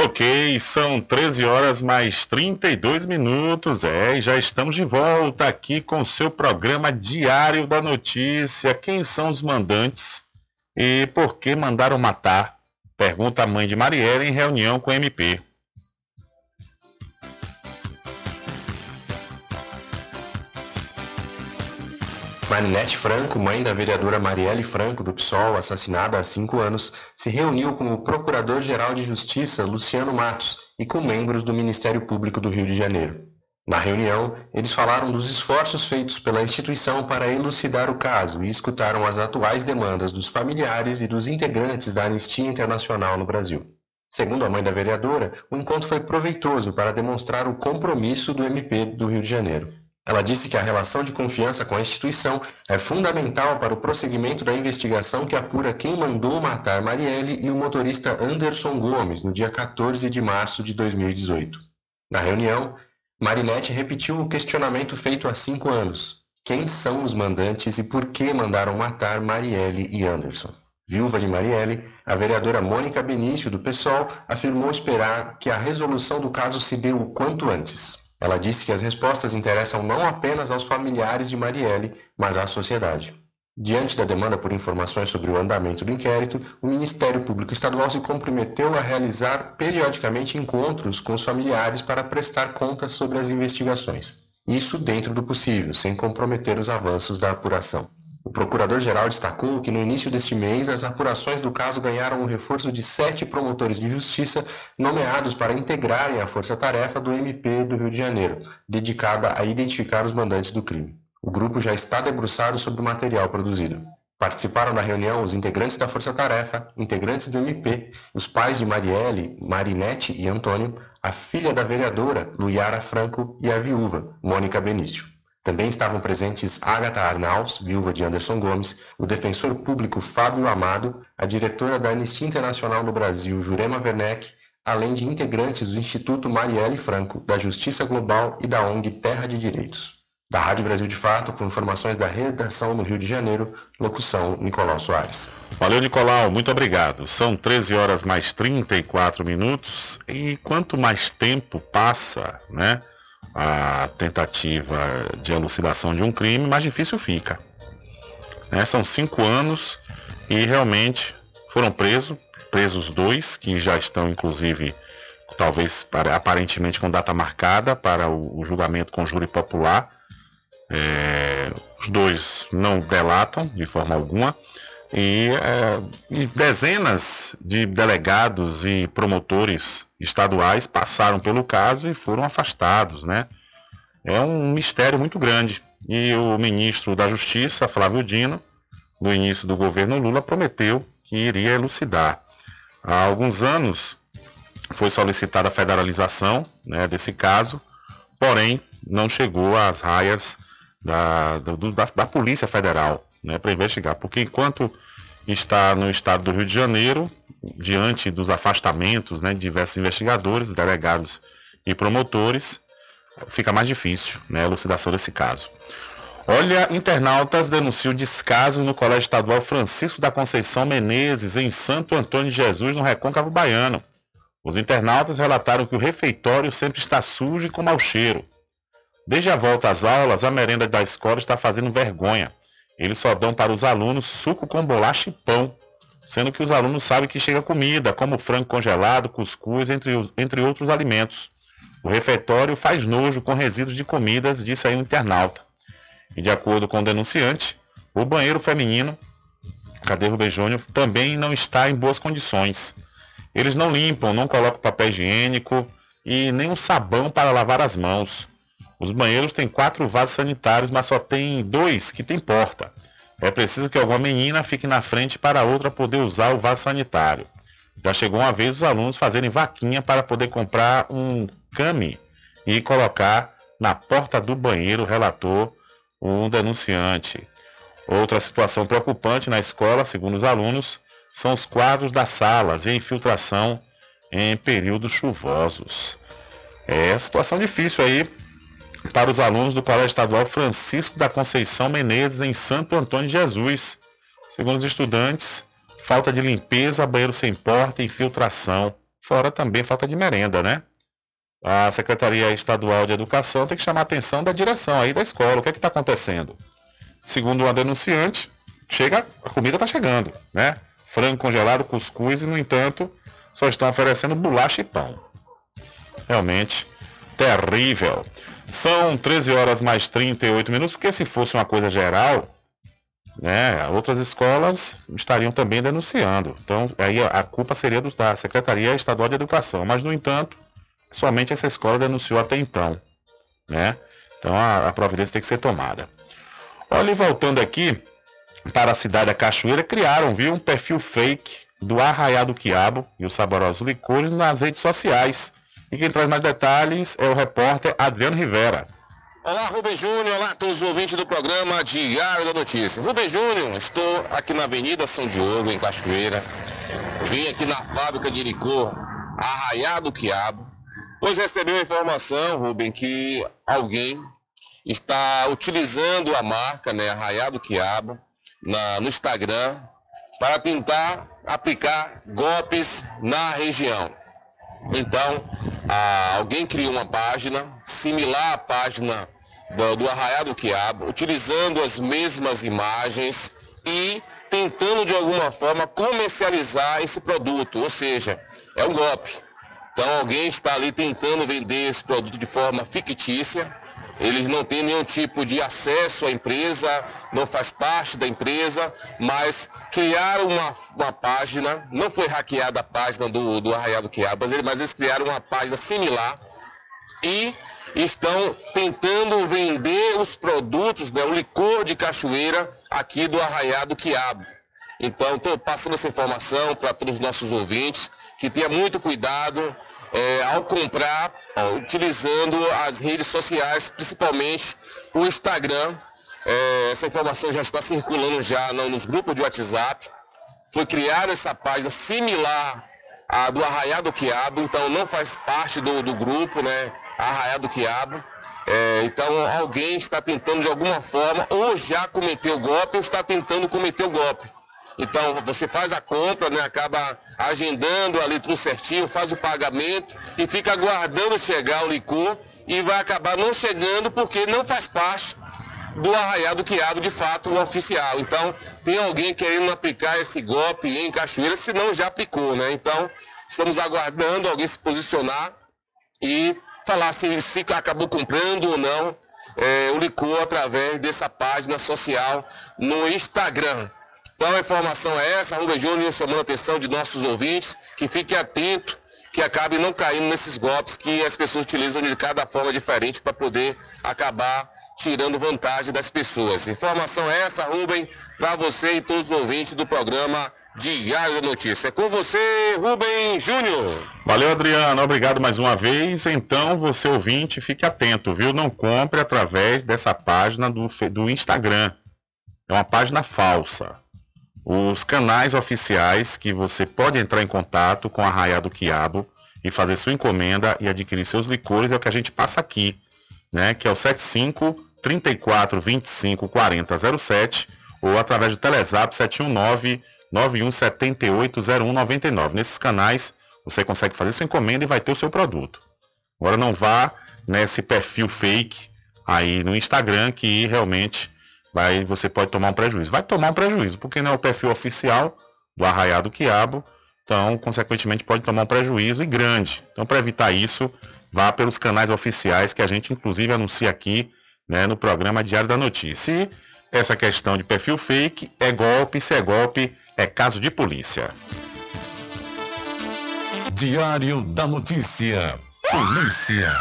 Ok, são 13 horas mais 32 minutos. É, já estamos de volta aqui com o seu programa Diário da Notícia. Quem são os mandantes e por que mandaram matar? Pergunta a mãe de Marielle em reunião com o MP. Marinete Franco, mãe da vereadora Marielle Franco, do PSOL, assassinada há cinco anos, se reuniu com o Procurador-Geral de Justiça, Luciano Matos, e com membros do Ministério Público do Rio de Janeiro. Na reunião, eles falaram dos esforços feitos pela instituição para elucidar o caso e escutaram as atuais demandas dos familiares e dos integrantes da Anistia Internacional no Brasil. Segundo a mãe da vereadora, o encontro foi proveitoso para demonstrar o compromisso do MP do Rio de Janeiro. Ela disse que a relação de confiança com a instituição é fundamental para o prosseguimento da investigação que apura quem mandou matar Marielle e o motorista Anderson Gomes no dia 14 de março de 2018. Na reunião, Marinette repetiu o questionamento feito há cinco anos: quem são os mandantes e por que mandaram matar Marielle e Anderson? Viúva de Marielle, a vereadora Mônica Benício, do PSOL, afirmou esperar que a resolução do caso se dê o quanto antes. Ela disse que as respostas interessam não apenas aos familiares de Marielle, mas à sociedade. Diante da demanda por informações sobre o andamento do inquérito, o Ministério Público Estadual se comprometeu a realizar periodicamente encontros com os familiares para prestar contas sobre as investigações. Isso dentro do possível, sem comprometer os avanços da apuração. O procurador-geral destacou que no início deste mês as apurações do caso ganharam o reforço de sete promotores de justiça nomeados para integrarem a força-tarefa do MP do Rio de Janeiro, dedicada a identificar os mandantes do crime. O grupo já está debruçado sobre o material produzido. Participaram da reunião os integrantes da Força Tarefa, integrantes do MP, os pais de Marielle, Marinete e Antônio, a filha da vereadora, Luiara Franco, e a viúva, Mônica Benício. Também estavam presentes Agatha Arnaus, viúva de Anderson Gomes, o defensor público Fábio Amado, a diretora da Anistia Internacional no Brasil, Jurema Werneck, além de integrantes do Instituto Marielle Franco, da Justiça Global e da ONG Terra de Direitos. Da Rádio Brasil de Fato, com informações da redação no Rio de Janeiro, locução Nicolau Soares. Valeu, Nicolau, muito obrigado. São 13 horas mais 34 minutos e quanto mais tempo passa, né, a tentativa de elucidação de um crime, mais difícil fica. Né, são cinco anos e realmente foram presos, presos dois, que já estão inclusive talvez aparentemente com data marcada para o, julgamento com júri popular é, os dois não delatam de forma alguma. E, é, e, dezenas de delegados e promotores estaduais passaram pelo caso e foram afastados, né? É um mistério muito grande. E o ministro da Justiça, Flávio Dino, no início do governo Lula, prometeu que iria elucidar. Há alguns anos foi solicitada a federalização né, desse caso, porém não chegou às raias da, do, da, da Polícia Federal né, para investigar, porque enquanto está no estado do Rio de Janeiro, diante dos afastamentos né, de diversos investigadores, delegados e promotores, fica mais difícil né, a elucidação desse caso. Olha, internautas denunciam descaso no Colégio Estadual Francisco da Conceição Menezes, em Santo Antônio de Jesus, no Recôncavo Baiano. Os internautas relataram que o refeitório sempre está sujo e com mau cheiro. Desde a volta às aulas, a merenda da escola está fazendo vergonha. Eles só dão para os alunos suco com bolacha e pão, sendo que os alunos sabem que chega comida, como frango congelado, cuscuz, entre, entre outros alimentos. O refeitório faz nojo com resíduos de comidas, disse aí um internauta. E de acordo com o denunciante, o banheiro feminino, cadê Rubem Júnior, também não está em boas condições. Eles não limpam, não colocam papel higiênico e nem um sabão para lavar as mãos. Os banheiros têm quatro vasos sanitários, mas só tem dois que tem porta. É preciso que alguma menina fique na frente para a outra poder usar o vaso sanitário. Já chegou uma vez os alunos fazerem vaquinha para poder comprar um came e colocar na porta do banheiro, relatou um denunciante. Outra situação preocupante na escola, segundo os alunos, são os quadros das salas e a infiltração em períodos chuvosos. É situação difícil aí para os alunos do Colégio Estadual Francisco da Conceição Menezes, em Santo Antônio de Jesus. Segundo os estudantes, falta de limpeza, banheiro sem porta, infiltração, fora também falta de merenda, né? A Secretaria Estadual de Educação tem que chamar a atenção da direção aí da escola. O que é que está acontecendo? Segundo uma denunciante, chega, a comida está chegando, né? Frango congelado, cuscuz e, no entanto, só estão oferecendo bolacha e pão. Realmente terrível. São 13 horas mais 38 minutos, porque se fosse uma coisa geral, né, outras escolas estariam também denunciando. Então, aí a culpa seria do, da Secretaria Estadual de Educação. Mas, no entanto, somente essa escola denunciou até então. Né? Então, a, a providência tem que ser tomada. Olha, e voltando aqui para a cidade da Cachoeira, criaram, viu, um perfil fake do Arraiá do Quiabo e os saborosos licores nas redes sociais e quem traz mais detalhes é o repórter Adriano Rivera. Olá, Rubem Júnior. Olá a todos os ouvintes do programa Diário da Notícia. Rubem Júnior, estou aqui na Avenida São Diogo, em Cachoeira. Vim aqui na fábrica de licor Arraiá do Quiabo, pois recebeu a informação, Rubem, que alguém está utilizando a marca né, Arraiá do Quiabo na, no Instagram para tentar aplicar golpes na região. Então, ah, alguém criou uma página similar à página do, do do Quiabo, utilizando as mesmas imagens e tentando de alguma forma comercializar esse produto, ou seja, é um golpe. Então alguém está ali tentando vender esse produto de forma fictícia, eles não têm nenhum tipo de acesso à empresa, não faz parte da empresa, mas criaram uma, uma página, não foi hackeada a página do, do Arraial do Quiabo, mas eles criaram uma página similar e estão tentando vender os produtos, né, o licor de cachoeira aqui do Arraiado Quiabo. Então, estou passando essa informação para todos os nossos ouvintes, que tenha muito cuidado é, ao comprar, ó, utilizando as redes sociais, principalmente o Instagram. É, essa informação já está circulando já não, nos grupos de WhatsApp. Foi criada essa página similar à do Arraiado do Quiabo, então não faz parte do, do grupo, né? Arraiado do Quiabo. É, então alguém está tentando de alguma forma, ou já cometeu golpe, ou está tentando cometer o golpe. Então você faz a compra, né, acaba agendando ali tudo certinho, faz o pagamento e fica aguardando chegar o licor e vai acabar não chegando porque não faz parte do arraiado quiabo de fato o oficial. Então tem alguém querendo aplicar esse golpe em Cachoeira, se não já aplicou, né? Então estamos aguardando alguém se posicionar e falar se, se acabou comprando ou não é, o licor através dessa página social no Instagram. Então a informação é essa, Rubem Júnior chamando a atenção de nossos ouvintes, que fique atento, que acabe não caindo nesses golpes que as pessoas utilizam de cada forma diferente para poder acabar tirando vantagem das pessoas. Informação é essa, Rubem, para você e todos os ouvintes do programa Diário da Notícia. É com você, Rubem Júnior. Valeu, Adriano. Obrigado mais uma vez. Então, você ouvinte, fique atento, viu? Não compre através dessa página do, do Instagram. É uma página falsa os canais oficiais que você pode entrar em contato com a Raia do Quiabo e fazer sua encomenda e adquirir seus licores é o que a gente passa aqui, né? Que é o 75 34 25 40 07 ou através do Telezap 719 9178 0199. Nesses canais você consegue fazer sua encomenda e vai ter o seu produto. Agora não vá nesse perfil fake aí no Instagram que realmente vai, você pode tomar um prejuízo. Vai tomar um prejuízo, porque não é o perfil oficial do Arraiado Quiabo, então, consequentemente, pode tomar um prejuízo e grande. Então, para evitar isso, vá pelos canais oficiais que a gente, inclusive, anuncia aqui né, no programa Diário da Notícia. E essa questão de perfil fake é golpe, se é golpe, é caso de polícia. Diário da Notícia. Polícia.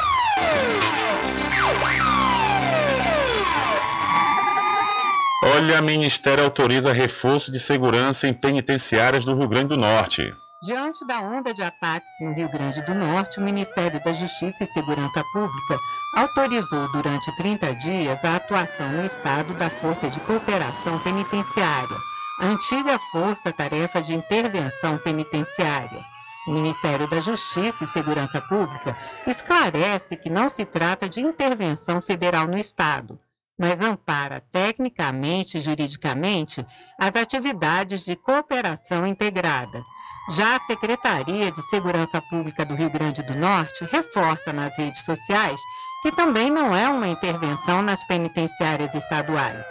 Olha, Ministério autoriza reforço de segurança em penitenciárias do Rio Grande do Norte. Diante da onda de ataques no Rio Grande do Norte, o Ministério da Justiça e Segurança Pública autorizou durante 30 dias a atuação no estado da Força de Cooperação Penitenciária, antiga Força Tarefa de Intervenção Penitenciária. O Ministério da Justiça e Segurança Pública esclarece que não se trata de intervenção federal no estado, mas ampara tecnicamente e juridicamente as atividades de cooperação integrada. Já a Secretaria de Segurança Pública do Rio Grande do Norte reforça nas redes sociais que também não é uma intervenção nas penitenciárias estaduais.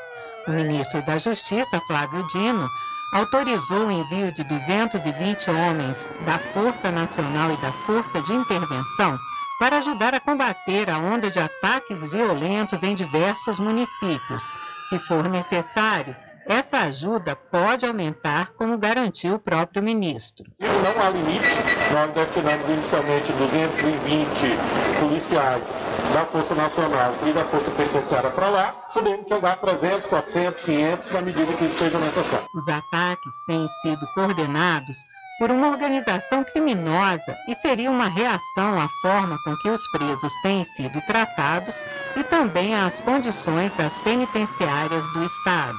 O ministro da Justiça, Flávio Dino, autorizou o envio de 220 homens da Força Nacional e da Força de Intervenção para ajudar a combater a onda de ataques violentos em diversos municípios. Se for necessário, essa ajuda pode aumentar, como garantiu o próprio ministro. Não há limite, nós destinamos inicialmente 220 policiais da Força Nacional e da Força Penitenciária para lá, podemos chegar 300, 400, 500 na medida que isso seja necessário. Os ataques têm sido coordenados por uma organização criminosa e seria uma reação à forma com que os presos têm sido tratados e também às condições das penitenciárias do Estado.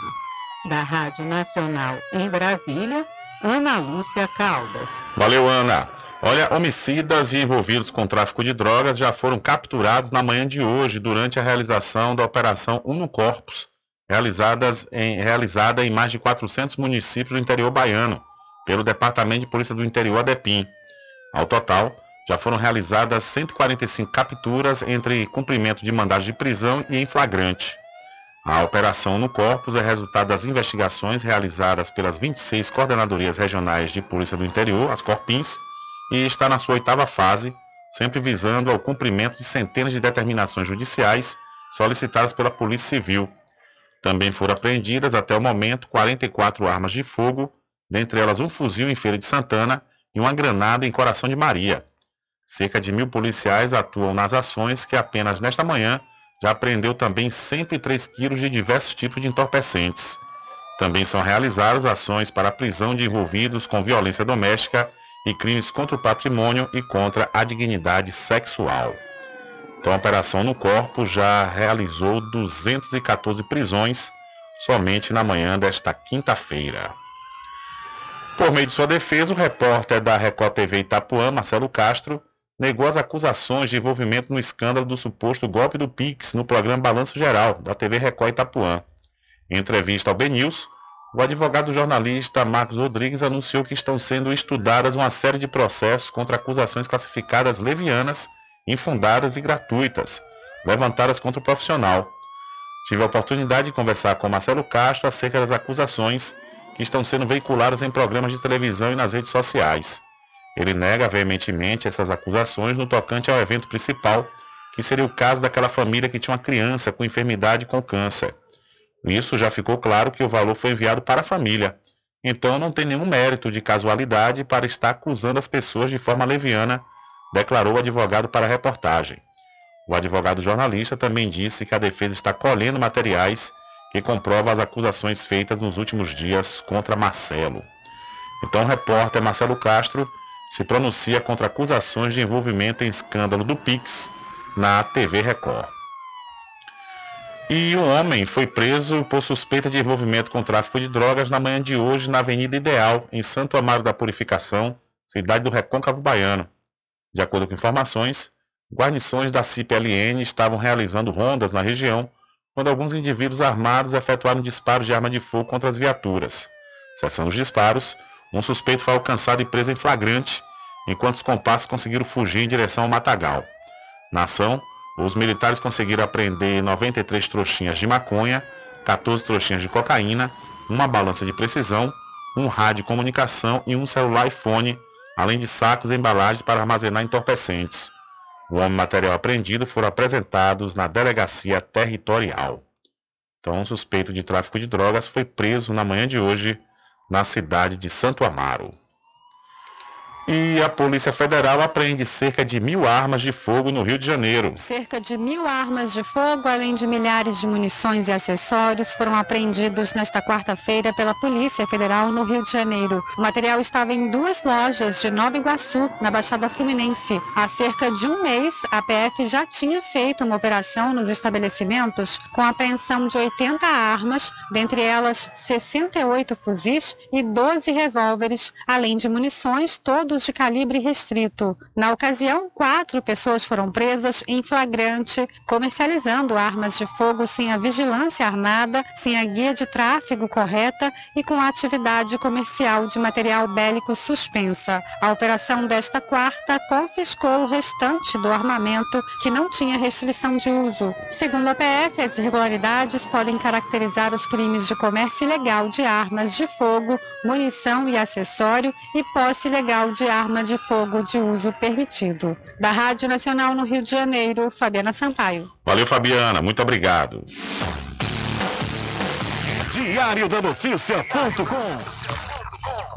Da Rádio Nacional em Brasília, Ana Lúcia Caldas. Valeu, Ana. Olha, homicidas e envolvidos com tráfico de drogas já foram capturados na manhã de hoje durante a realização da Operação Uno Corpus, realizadas em, realizada em mais de 400 municípios do interior baiano pelo Departamento de Polícia do Interior, ADEPIM. Ao total, já foram realizadas 145 capturas entre cumprimento de mandados de prisão e em flagrante. A operação no Corpus é resultado das investigações realizadas pelas 26 Coordenadorias Regionais de Polícia do Interior, as Corpins, e está na sua oitava fase, sempre visando ao cumprimento de centenas de determinações judiciais solicitadas pela Polícia Civil. Também foram apreendidas até o momento 44 armas de fogo dentre elas um fuzil em Feira de Santana e uma granada em Coração de Maria. Cerca de mil policiais atuam nas ações que apenas nesta manhã já apreendeu também 103 quilos de diversos tipos de entorpecentes. Também são realizadas ações para a prisão de envolvidos com violência doméstica e crimes contra o patrimônio e contra a dignidade sexual. Então, a Operação no Corpo já realizou 214 prisões somente na manhã desta quinta-feira. Por meio de sua defesa, o repórter da Record TV Itapuã, Marcelo Castro, negou as acusações de envolvimento no escândalo do suposto golpe do Pix no programa Balanço Geral da TV Record Itapuã. Em entrevista ao BNews, o advogado jornalista Marcos Rodrigues anunciou que estão sendo estudadas uma série de processos contra acusações classificadas levianas, infundadas e gratuitas, levantadas contra o profissional. Tive a oportunidade de conversar com Marcelo Castro acerca das acusações que estão sendo veiculadas em programas de televisão e nas redes sociais. Ele nega veementemente essas acusações no tocante ao evento principal, que seria o caso daquela família que tinha uma criança com enfermidade com câncer. Nisso já ficou claro que o valor foi enviado para a família, então não tem nenhum mérito de casualidade para estar acusando as pessoas de forma leviana, declarou o advogado para a reportagem. O advogado jornalista também disse que a defesa está colhendo materiais que comprovam as acusações feitas nos últimos dias contra Marcelo. Então o repórter Marcelo Castro se pronuncia contra acusações de envolvimento em escândalo do Pix na TV Record. E um homem foi preso por suspeita de envolvimento com tráfico de drogas na manhã de hoje na Avenida Ideal, em Santo Amaro da Purificação, cidade do Recôncavo Baiano. De acordo com informações, guarnições da CIPLN estavam realizando rondas na região quando alguns indivíduos armados efetuaram disparos de arma de fogo contra as viaturas. Cessando os disparos, um suspeito foi alcançado e preso em flagrante, enquanto os compassos conseguiram fugir em direção ao matagal. Na ação, os militares conseguiram apreender 93 trouxinhas de maconha, 14 trouxinhas de cocaína, uma balança de precisão, um rádio de comunicação e um celular iPhone, além de sacos e embalagens para armazenar entorpecentes. O material apreendido foram apresentados na delegacia territorial. Então, um suspeito de tráfico de drogas foi preso na manhã de hoje na cidade de Santo Amaro. E a Polícia Federal apreende cerca de mil armas de fogo no Rio de Janeiro. Cerca de mil armas de fogo, além de milhares de munições e acessórios, foram apreendidos nesta quarta-feira pela Polícia Federal no Rio de Janeiro. O material estava em duas lojas de Nova Iguaçu, na Baixada Fluminense. Há cerca de um mês, a PF já tinha feito uma operação nos estabelecimentos com a apreensão de 80 armas, dentre elas 68 fuzis e 12 revólveres, além de munições, todos de calibre restrito. Na ocasião, quatro pessoas foram presas em flagrante, comercializando armas de fogo sem a vigilância armada, sem a guia de tráfego correta e com a atividade comercial de material bélico suspensa. A operação desta quarta confiscou o restante do armamento que não tinha restrição de uso. Segundo a PF, as irregularidades podem caracterizar os crimes de comércio ilegal de armas de fogo, munição e acessório e posse ilegal de arma de fogo de uso permitido. Da Rádio Nacional no Rio de Janeiro, Fabiana Sampaio. Valeu, Fabiana. Muito obrigado. Diário da Notícia.com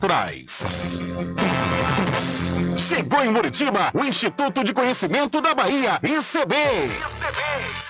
naturais. Chegou em Muritiba o Instituto de Conhecimento da Bahia, ICB.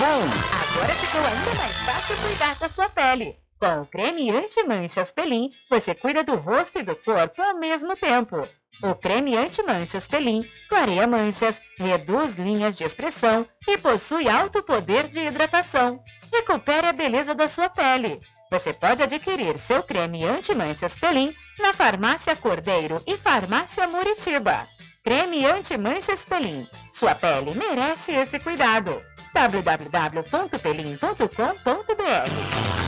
Agora ficou ainda mais fácil cuidar da sua pele. Com o creme anti-manchas Pelin, você cuida do rosto e do corpo ao mesmo tempo. O creme anti-manchas Pelin clareia manchas, reduz linhas de expressão e possui alto poder de hidratação. Recupere a beleza da sua pele. Você pode adquirir seu creme anti-manchas Pelin na Farmácia Cordeiro e Farmácia Muritiba. Creme anti-manchas Pelin. Sua pele merece esse cuidado. www.pelin.com.br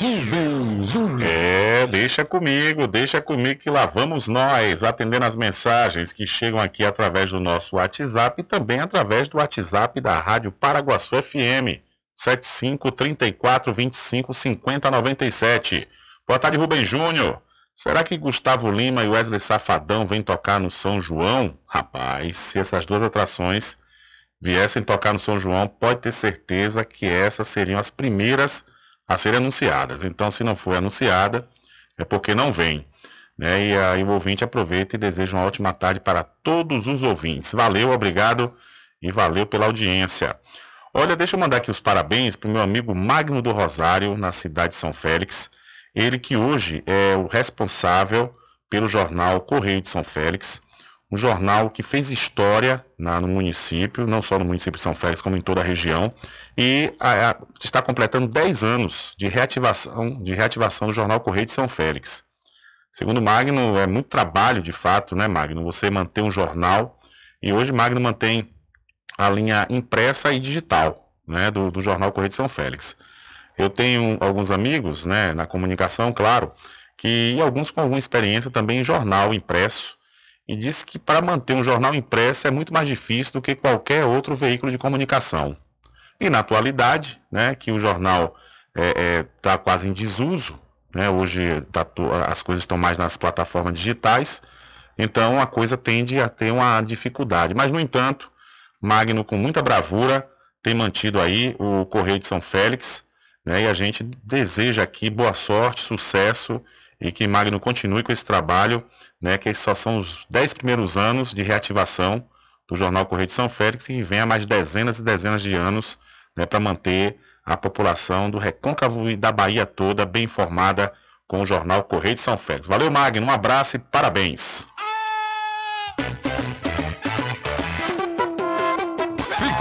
759-8119-3111. É, deixa comigo, deixa comigo que lá vamos nós, atendendo as mensagens que chegam aqui através do nosso WhatsApp e também através do WhatsApp da Rádio Paraguaçu FM, 75 34 25 50 97. Boa tarde, Rubem Júnior. Será que Gustavo Lima e Wesley Safadão vêm tocar no São João? Rapaz, se essas duas atrações viessem tocar no São João, pode ter certeza que essas seriam as primeiras a serem anunciadas. Então, se não for anunciada, é porque não vem. Né? E aí o ouvinte aproveita e deseja uma ótima tarde para todos os ouvintes. Valeu, obrigado e valeu pela audiência. Olha, deixa eu mandar aqui os parabéns para o meu amigo Magno do Rosário, na cidade de São Félix. Ele que hoje é o responsável pelo jornal Correio de São Félix, um jornal que fez história na, no município, não só no município de São Félix, como em toda a região, e a, a, está completando 10 anos de reativação, de reativação do jornal Correio de São Félix. Segundo Magno, é muito trabalho de fato, né, Magno? Você manter um jornal, e hoje Magno mantém a linha impressa e digital né, do, do jornal Correio de São Félix. Eu tenho alguns amigos né, na comunicação, claro, que e alguns com alguma experiência também em jornal impresso, e disse que para manter um jornal impresso é muito mais difícil do que qualquer outro veículo de comunicação. E na atualidade, né, que o jornal está é, é, tá quase em desuso, né, hoje tá, as coisas estão mais nas plataformas digitais, então a coisa tende a ter uma dificuldade. Mas, no entanto, Magno, com muita bravura, tem mantido aí o Correio de São Félix, né, e a gente deseja aqui boa sorte, sucesso e que Magno continue com esse trabalho né, que esses só são os 10 primeiros anos de reativação do jornal Correio de São Félix e vem há mais dezenas e dezenas de anos né, para manter a população do Recôncavo e da Bahia toda bem informada com o jornal Correio de São Félix. Valeu, Magno, um abraço e parabéns.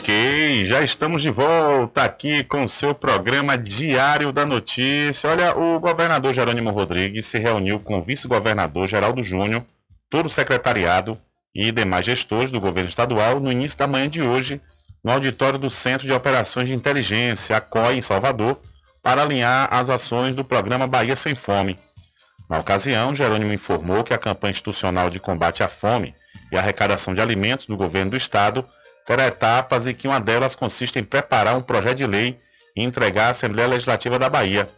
Ok, já estamos de volta aqui com o seu programa Diário da Notícia. Olha, o governador Jerônimo Rodrigues se reuniu com o vice-governador Geraldo Júnior, todo o secretariado e demais gestores do governo estadual no início da manhã de hoje, no auditório do Centro de Operações de Inteligência, a COI, em Salvador, para alinhar as ações do programa Bahia Sem Fome. Na ocasião, Jerônimo informou que a campanha institucional de combate à fome e arrecadação de alimentos do governo do estado terá etapas e que uma delas consiste em preparar um projeto de lei e entregar à Assembleia Legislativa da Bahia.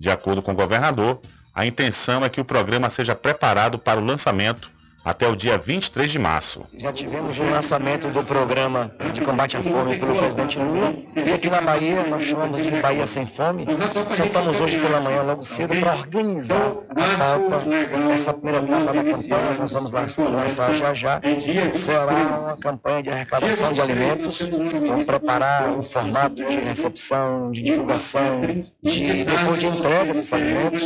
De acordo com o governador, a intenção é que o programa seja preparado para o lançamento até o dia 23 de março. Já tivemos o lançamento do programa de combate à fome pelo presidente Lula e aqui na Bahia nós chamamos de Bahia Sem Fome. Sentamos hoje pela manhã logo cedo para organizar a pauta dessa primeira etapa da campanha. Nós vamos lançar já já. Será uma campanha de arrecadação de alimentos. Vamos preparar um formato de recepção, de divulgação, de depois de entrega dos alimentos.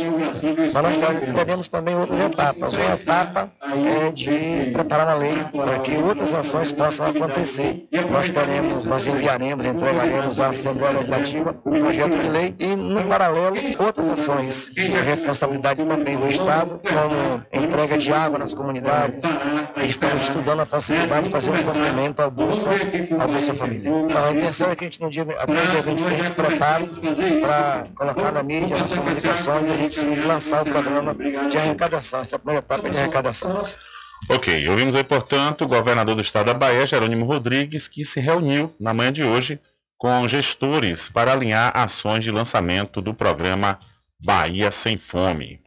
Mas nós teremos também outras etapas. Uma etapa é de preparar a lei para que outras ações possam acontecer. Nós teremos, nós enviaremos, entregaremos à Assembleia Legislativa o projeto de lei e, no paralelo, outras ações de responsabilidade também do Estado, como entrega de água nas comunidades. Estamos estudando a possibilidade de fazer um complemento ao Bolsa, ao Bolsa Família. Então, a intenção é que a gente, no dia, até o dia 23, a gente prepare para colocar na mídia, nas comunicações e a gente lançar o programa de arrecadação, essa primeira etapa de arrecadação. Ok, ouvimos aí, portanto, o governador do estado da Bahia, Jerônimo Rodrigues, que se reuniu na manhã de hoje com gestores para alinhar ações de lançamento do programa Bahia Sem Fome.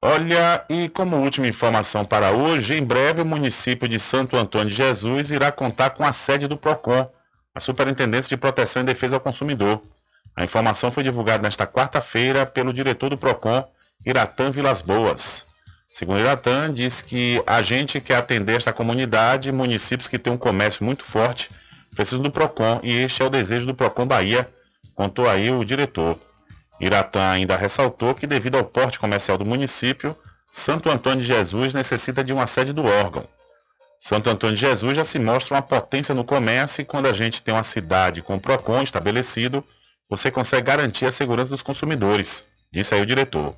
Olha, e como última informação para hoje, em breve o município de Santo Antônio de Jesus irá contar com a sede do PROCON, a Superintendência de Proteção e Defesa ao Consumidor. A informação foi divulgada nesta quarta-feira pelo diretor do PROCON, Iratã Vilas Boas. Segundo Iratan, diz que a gente quer atender esta comunidade, municípios que têm um comércio muito forte, precisam do PROCON e este é o desejo do PROCON Bahia, contou aí o diretor. Iratan ainda ressaltou que, devido ao porte comercial do município, Santo Antônio de Jesus necessita de uma sede do órgão. Santo Antônio de Jesus já se mostra uma potência no comércio e quando a gente tem uma cidade com o PROCON estabelecido, você consegue garantir a segurança dos consumidores, disse aí o diretor.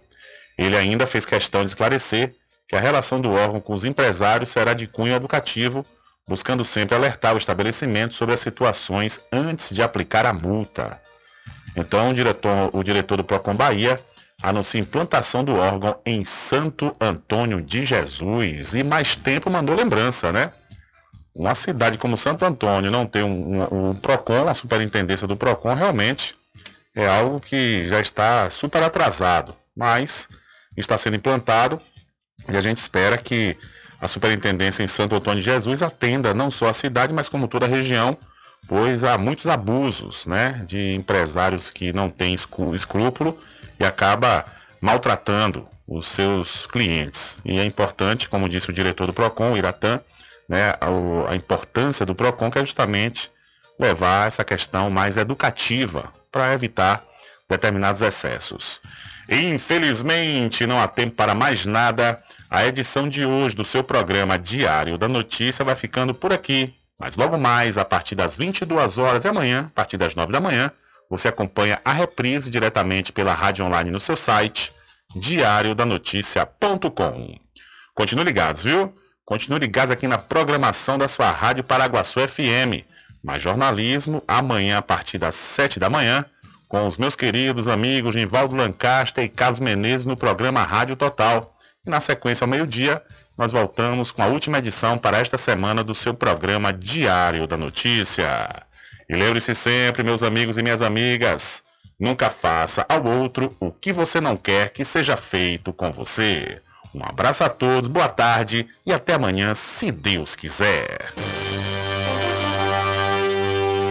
Ele ainda fez questão de esclarecer que a relação do órgão com os empresários será de cunho educativo, buscando sempre alertar o estabelecimento sobre as situações antes de aplicar a multa. Então, o diretor, o diretor do Procon Bahia anuncia implantação do órgão em Santo Antônio de Jesus. E mais tempo mandou lembrança, né? Uma cidade como Santo Antônio não ter um, um, um PROCON, a superintendência do PROCON, realmente é algo que já está super atrasado. Mas está sendo implantado e a gente espera que a superintendência em Santo Antônio de Jesus atenda não só a cidade, mas como toda a região, pois há muitos abusos né, de empresários que não têm escrúpulo e acaba maltratando os seus clientes. E é importante, como disse o diretor do PROCON, o Iratã, né, a, a importância do PROCON, que é justamente levar essa questão mais educativa para evitar determinados excessos. Infelizmente, não há tempo para mais nada. A edição de hoje do seu programa Diário da Notícia vai ficando por aqui. Mas logo mais, a partir das 22 horas e amanhã, a partir das 9 da manhã, você acompanha a reprise diretamente pela rádio online no seu site, diariodanoticia.com. Continue ligados, viu? Continue ligados aqui na programação da sua Rádio Paraguaçu FM. Mais jornalismo amanhã a partir das 7 da manhã, com os meus queridos amigos Nivaldo Lancaster e Carlos Menezes no programa Rádio Total. E na sequência, ao meio-dia, nós voltamos com a última edição para esta semana do seu programa Diário da Notícia. E lembre-se sempre, meus amigos e minhas amigas, nunca faça ao outro o que você não quer que seja feito com você. Um abraço a todos, boa tarde e até amanhã, se Deus quiser.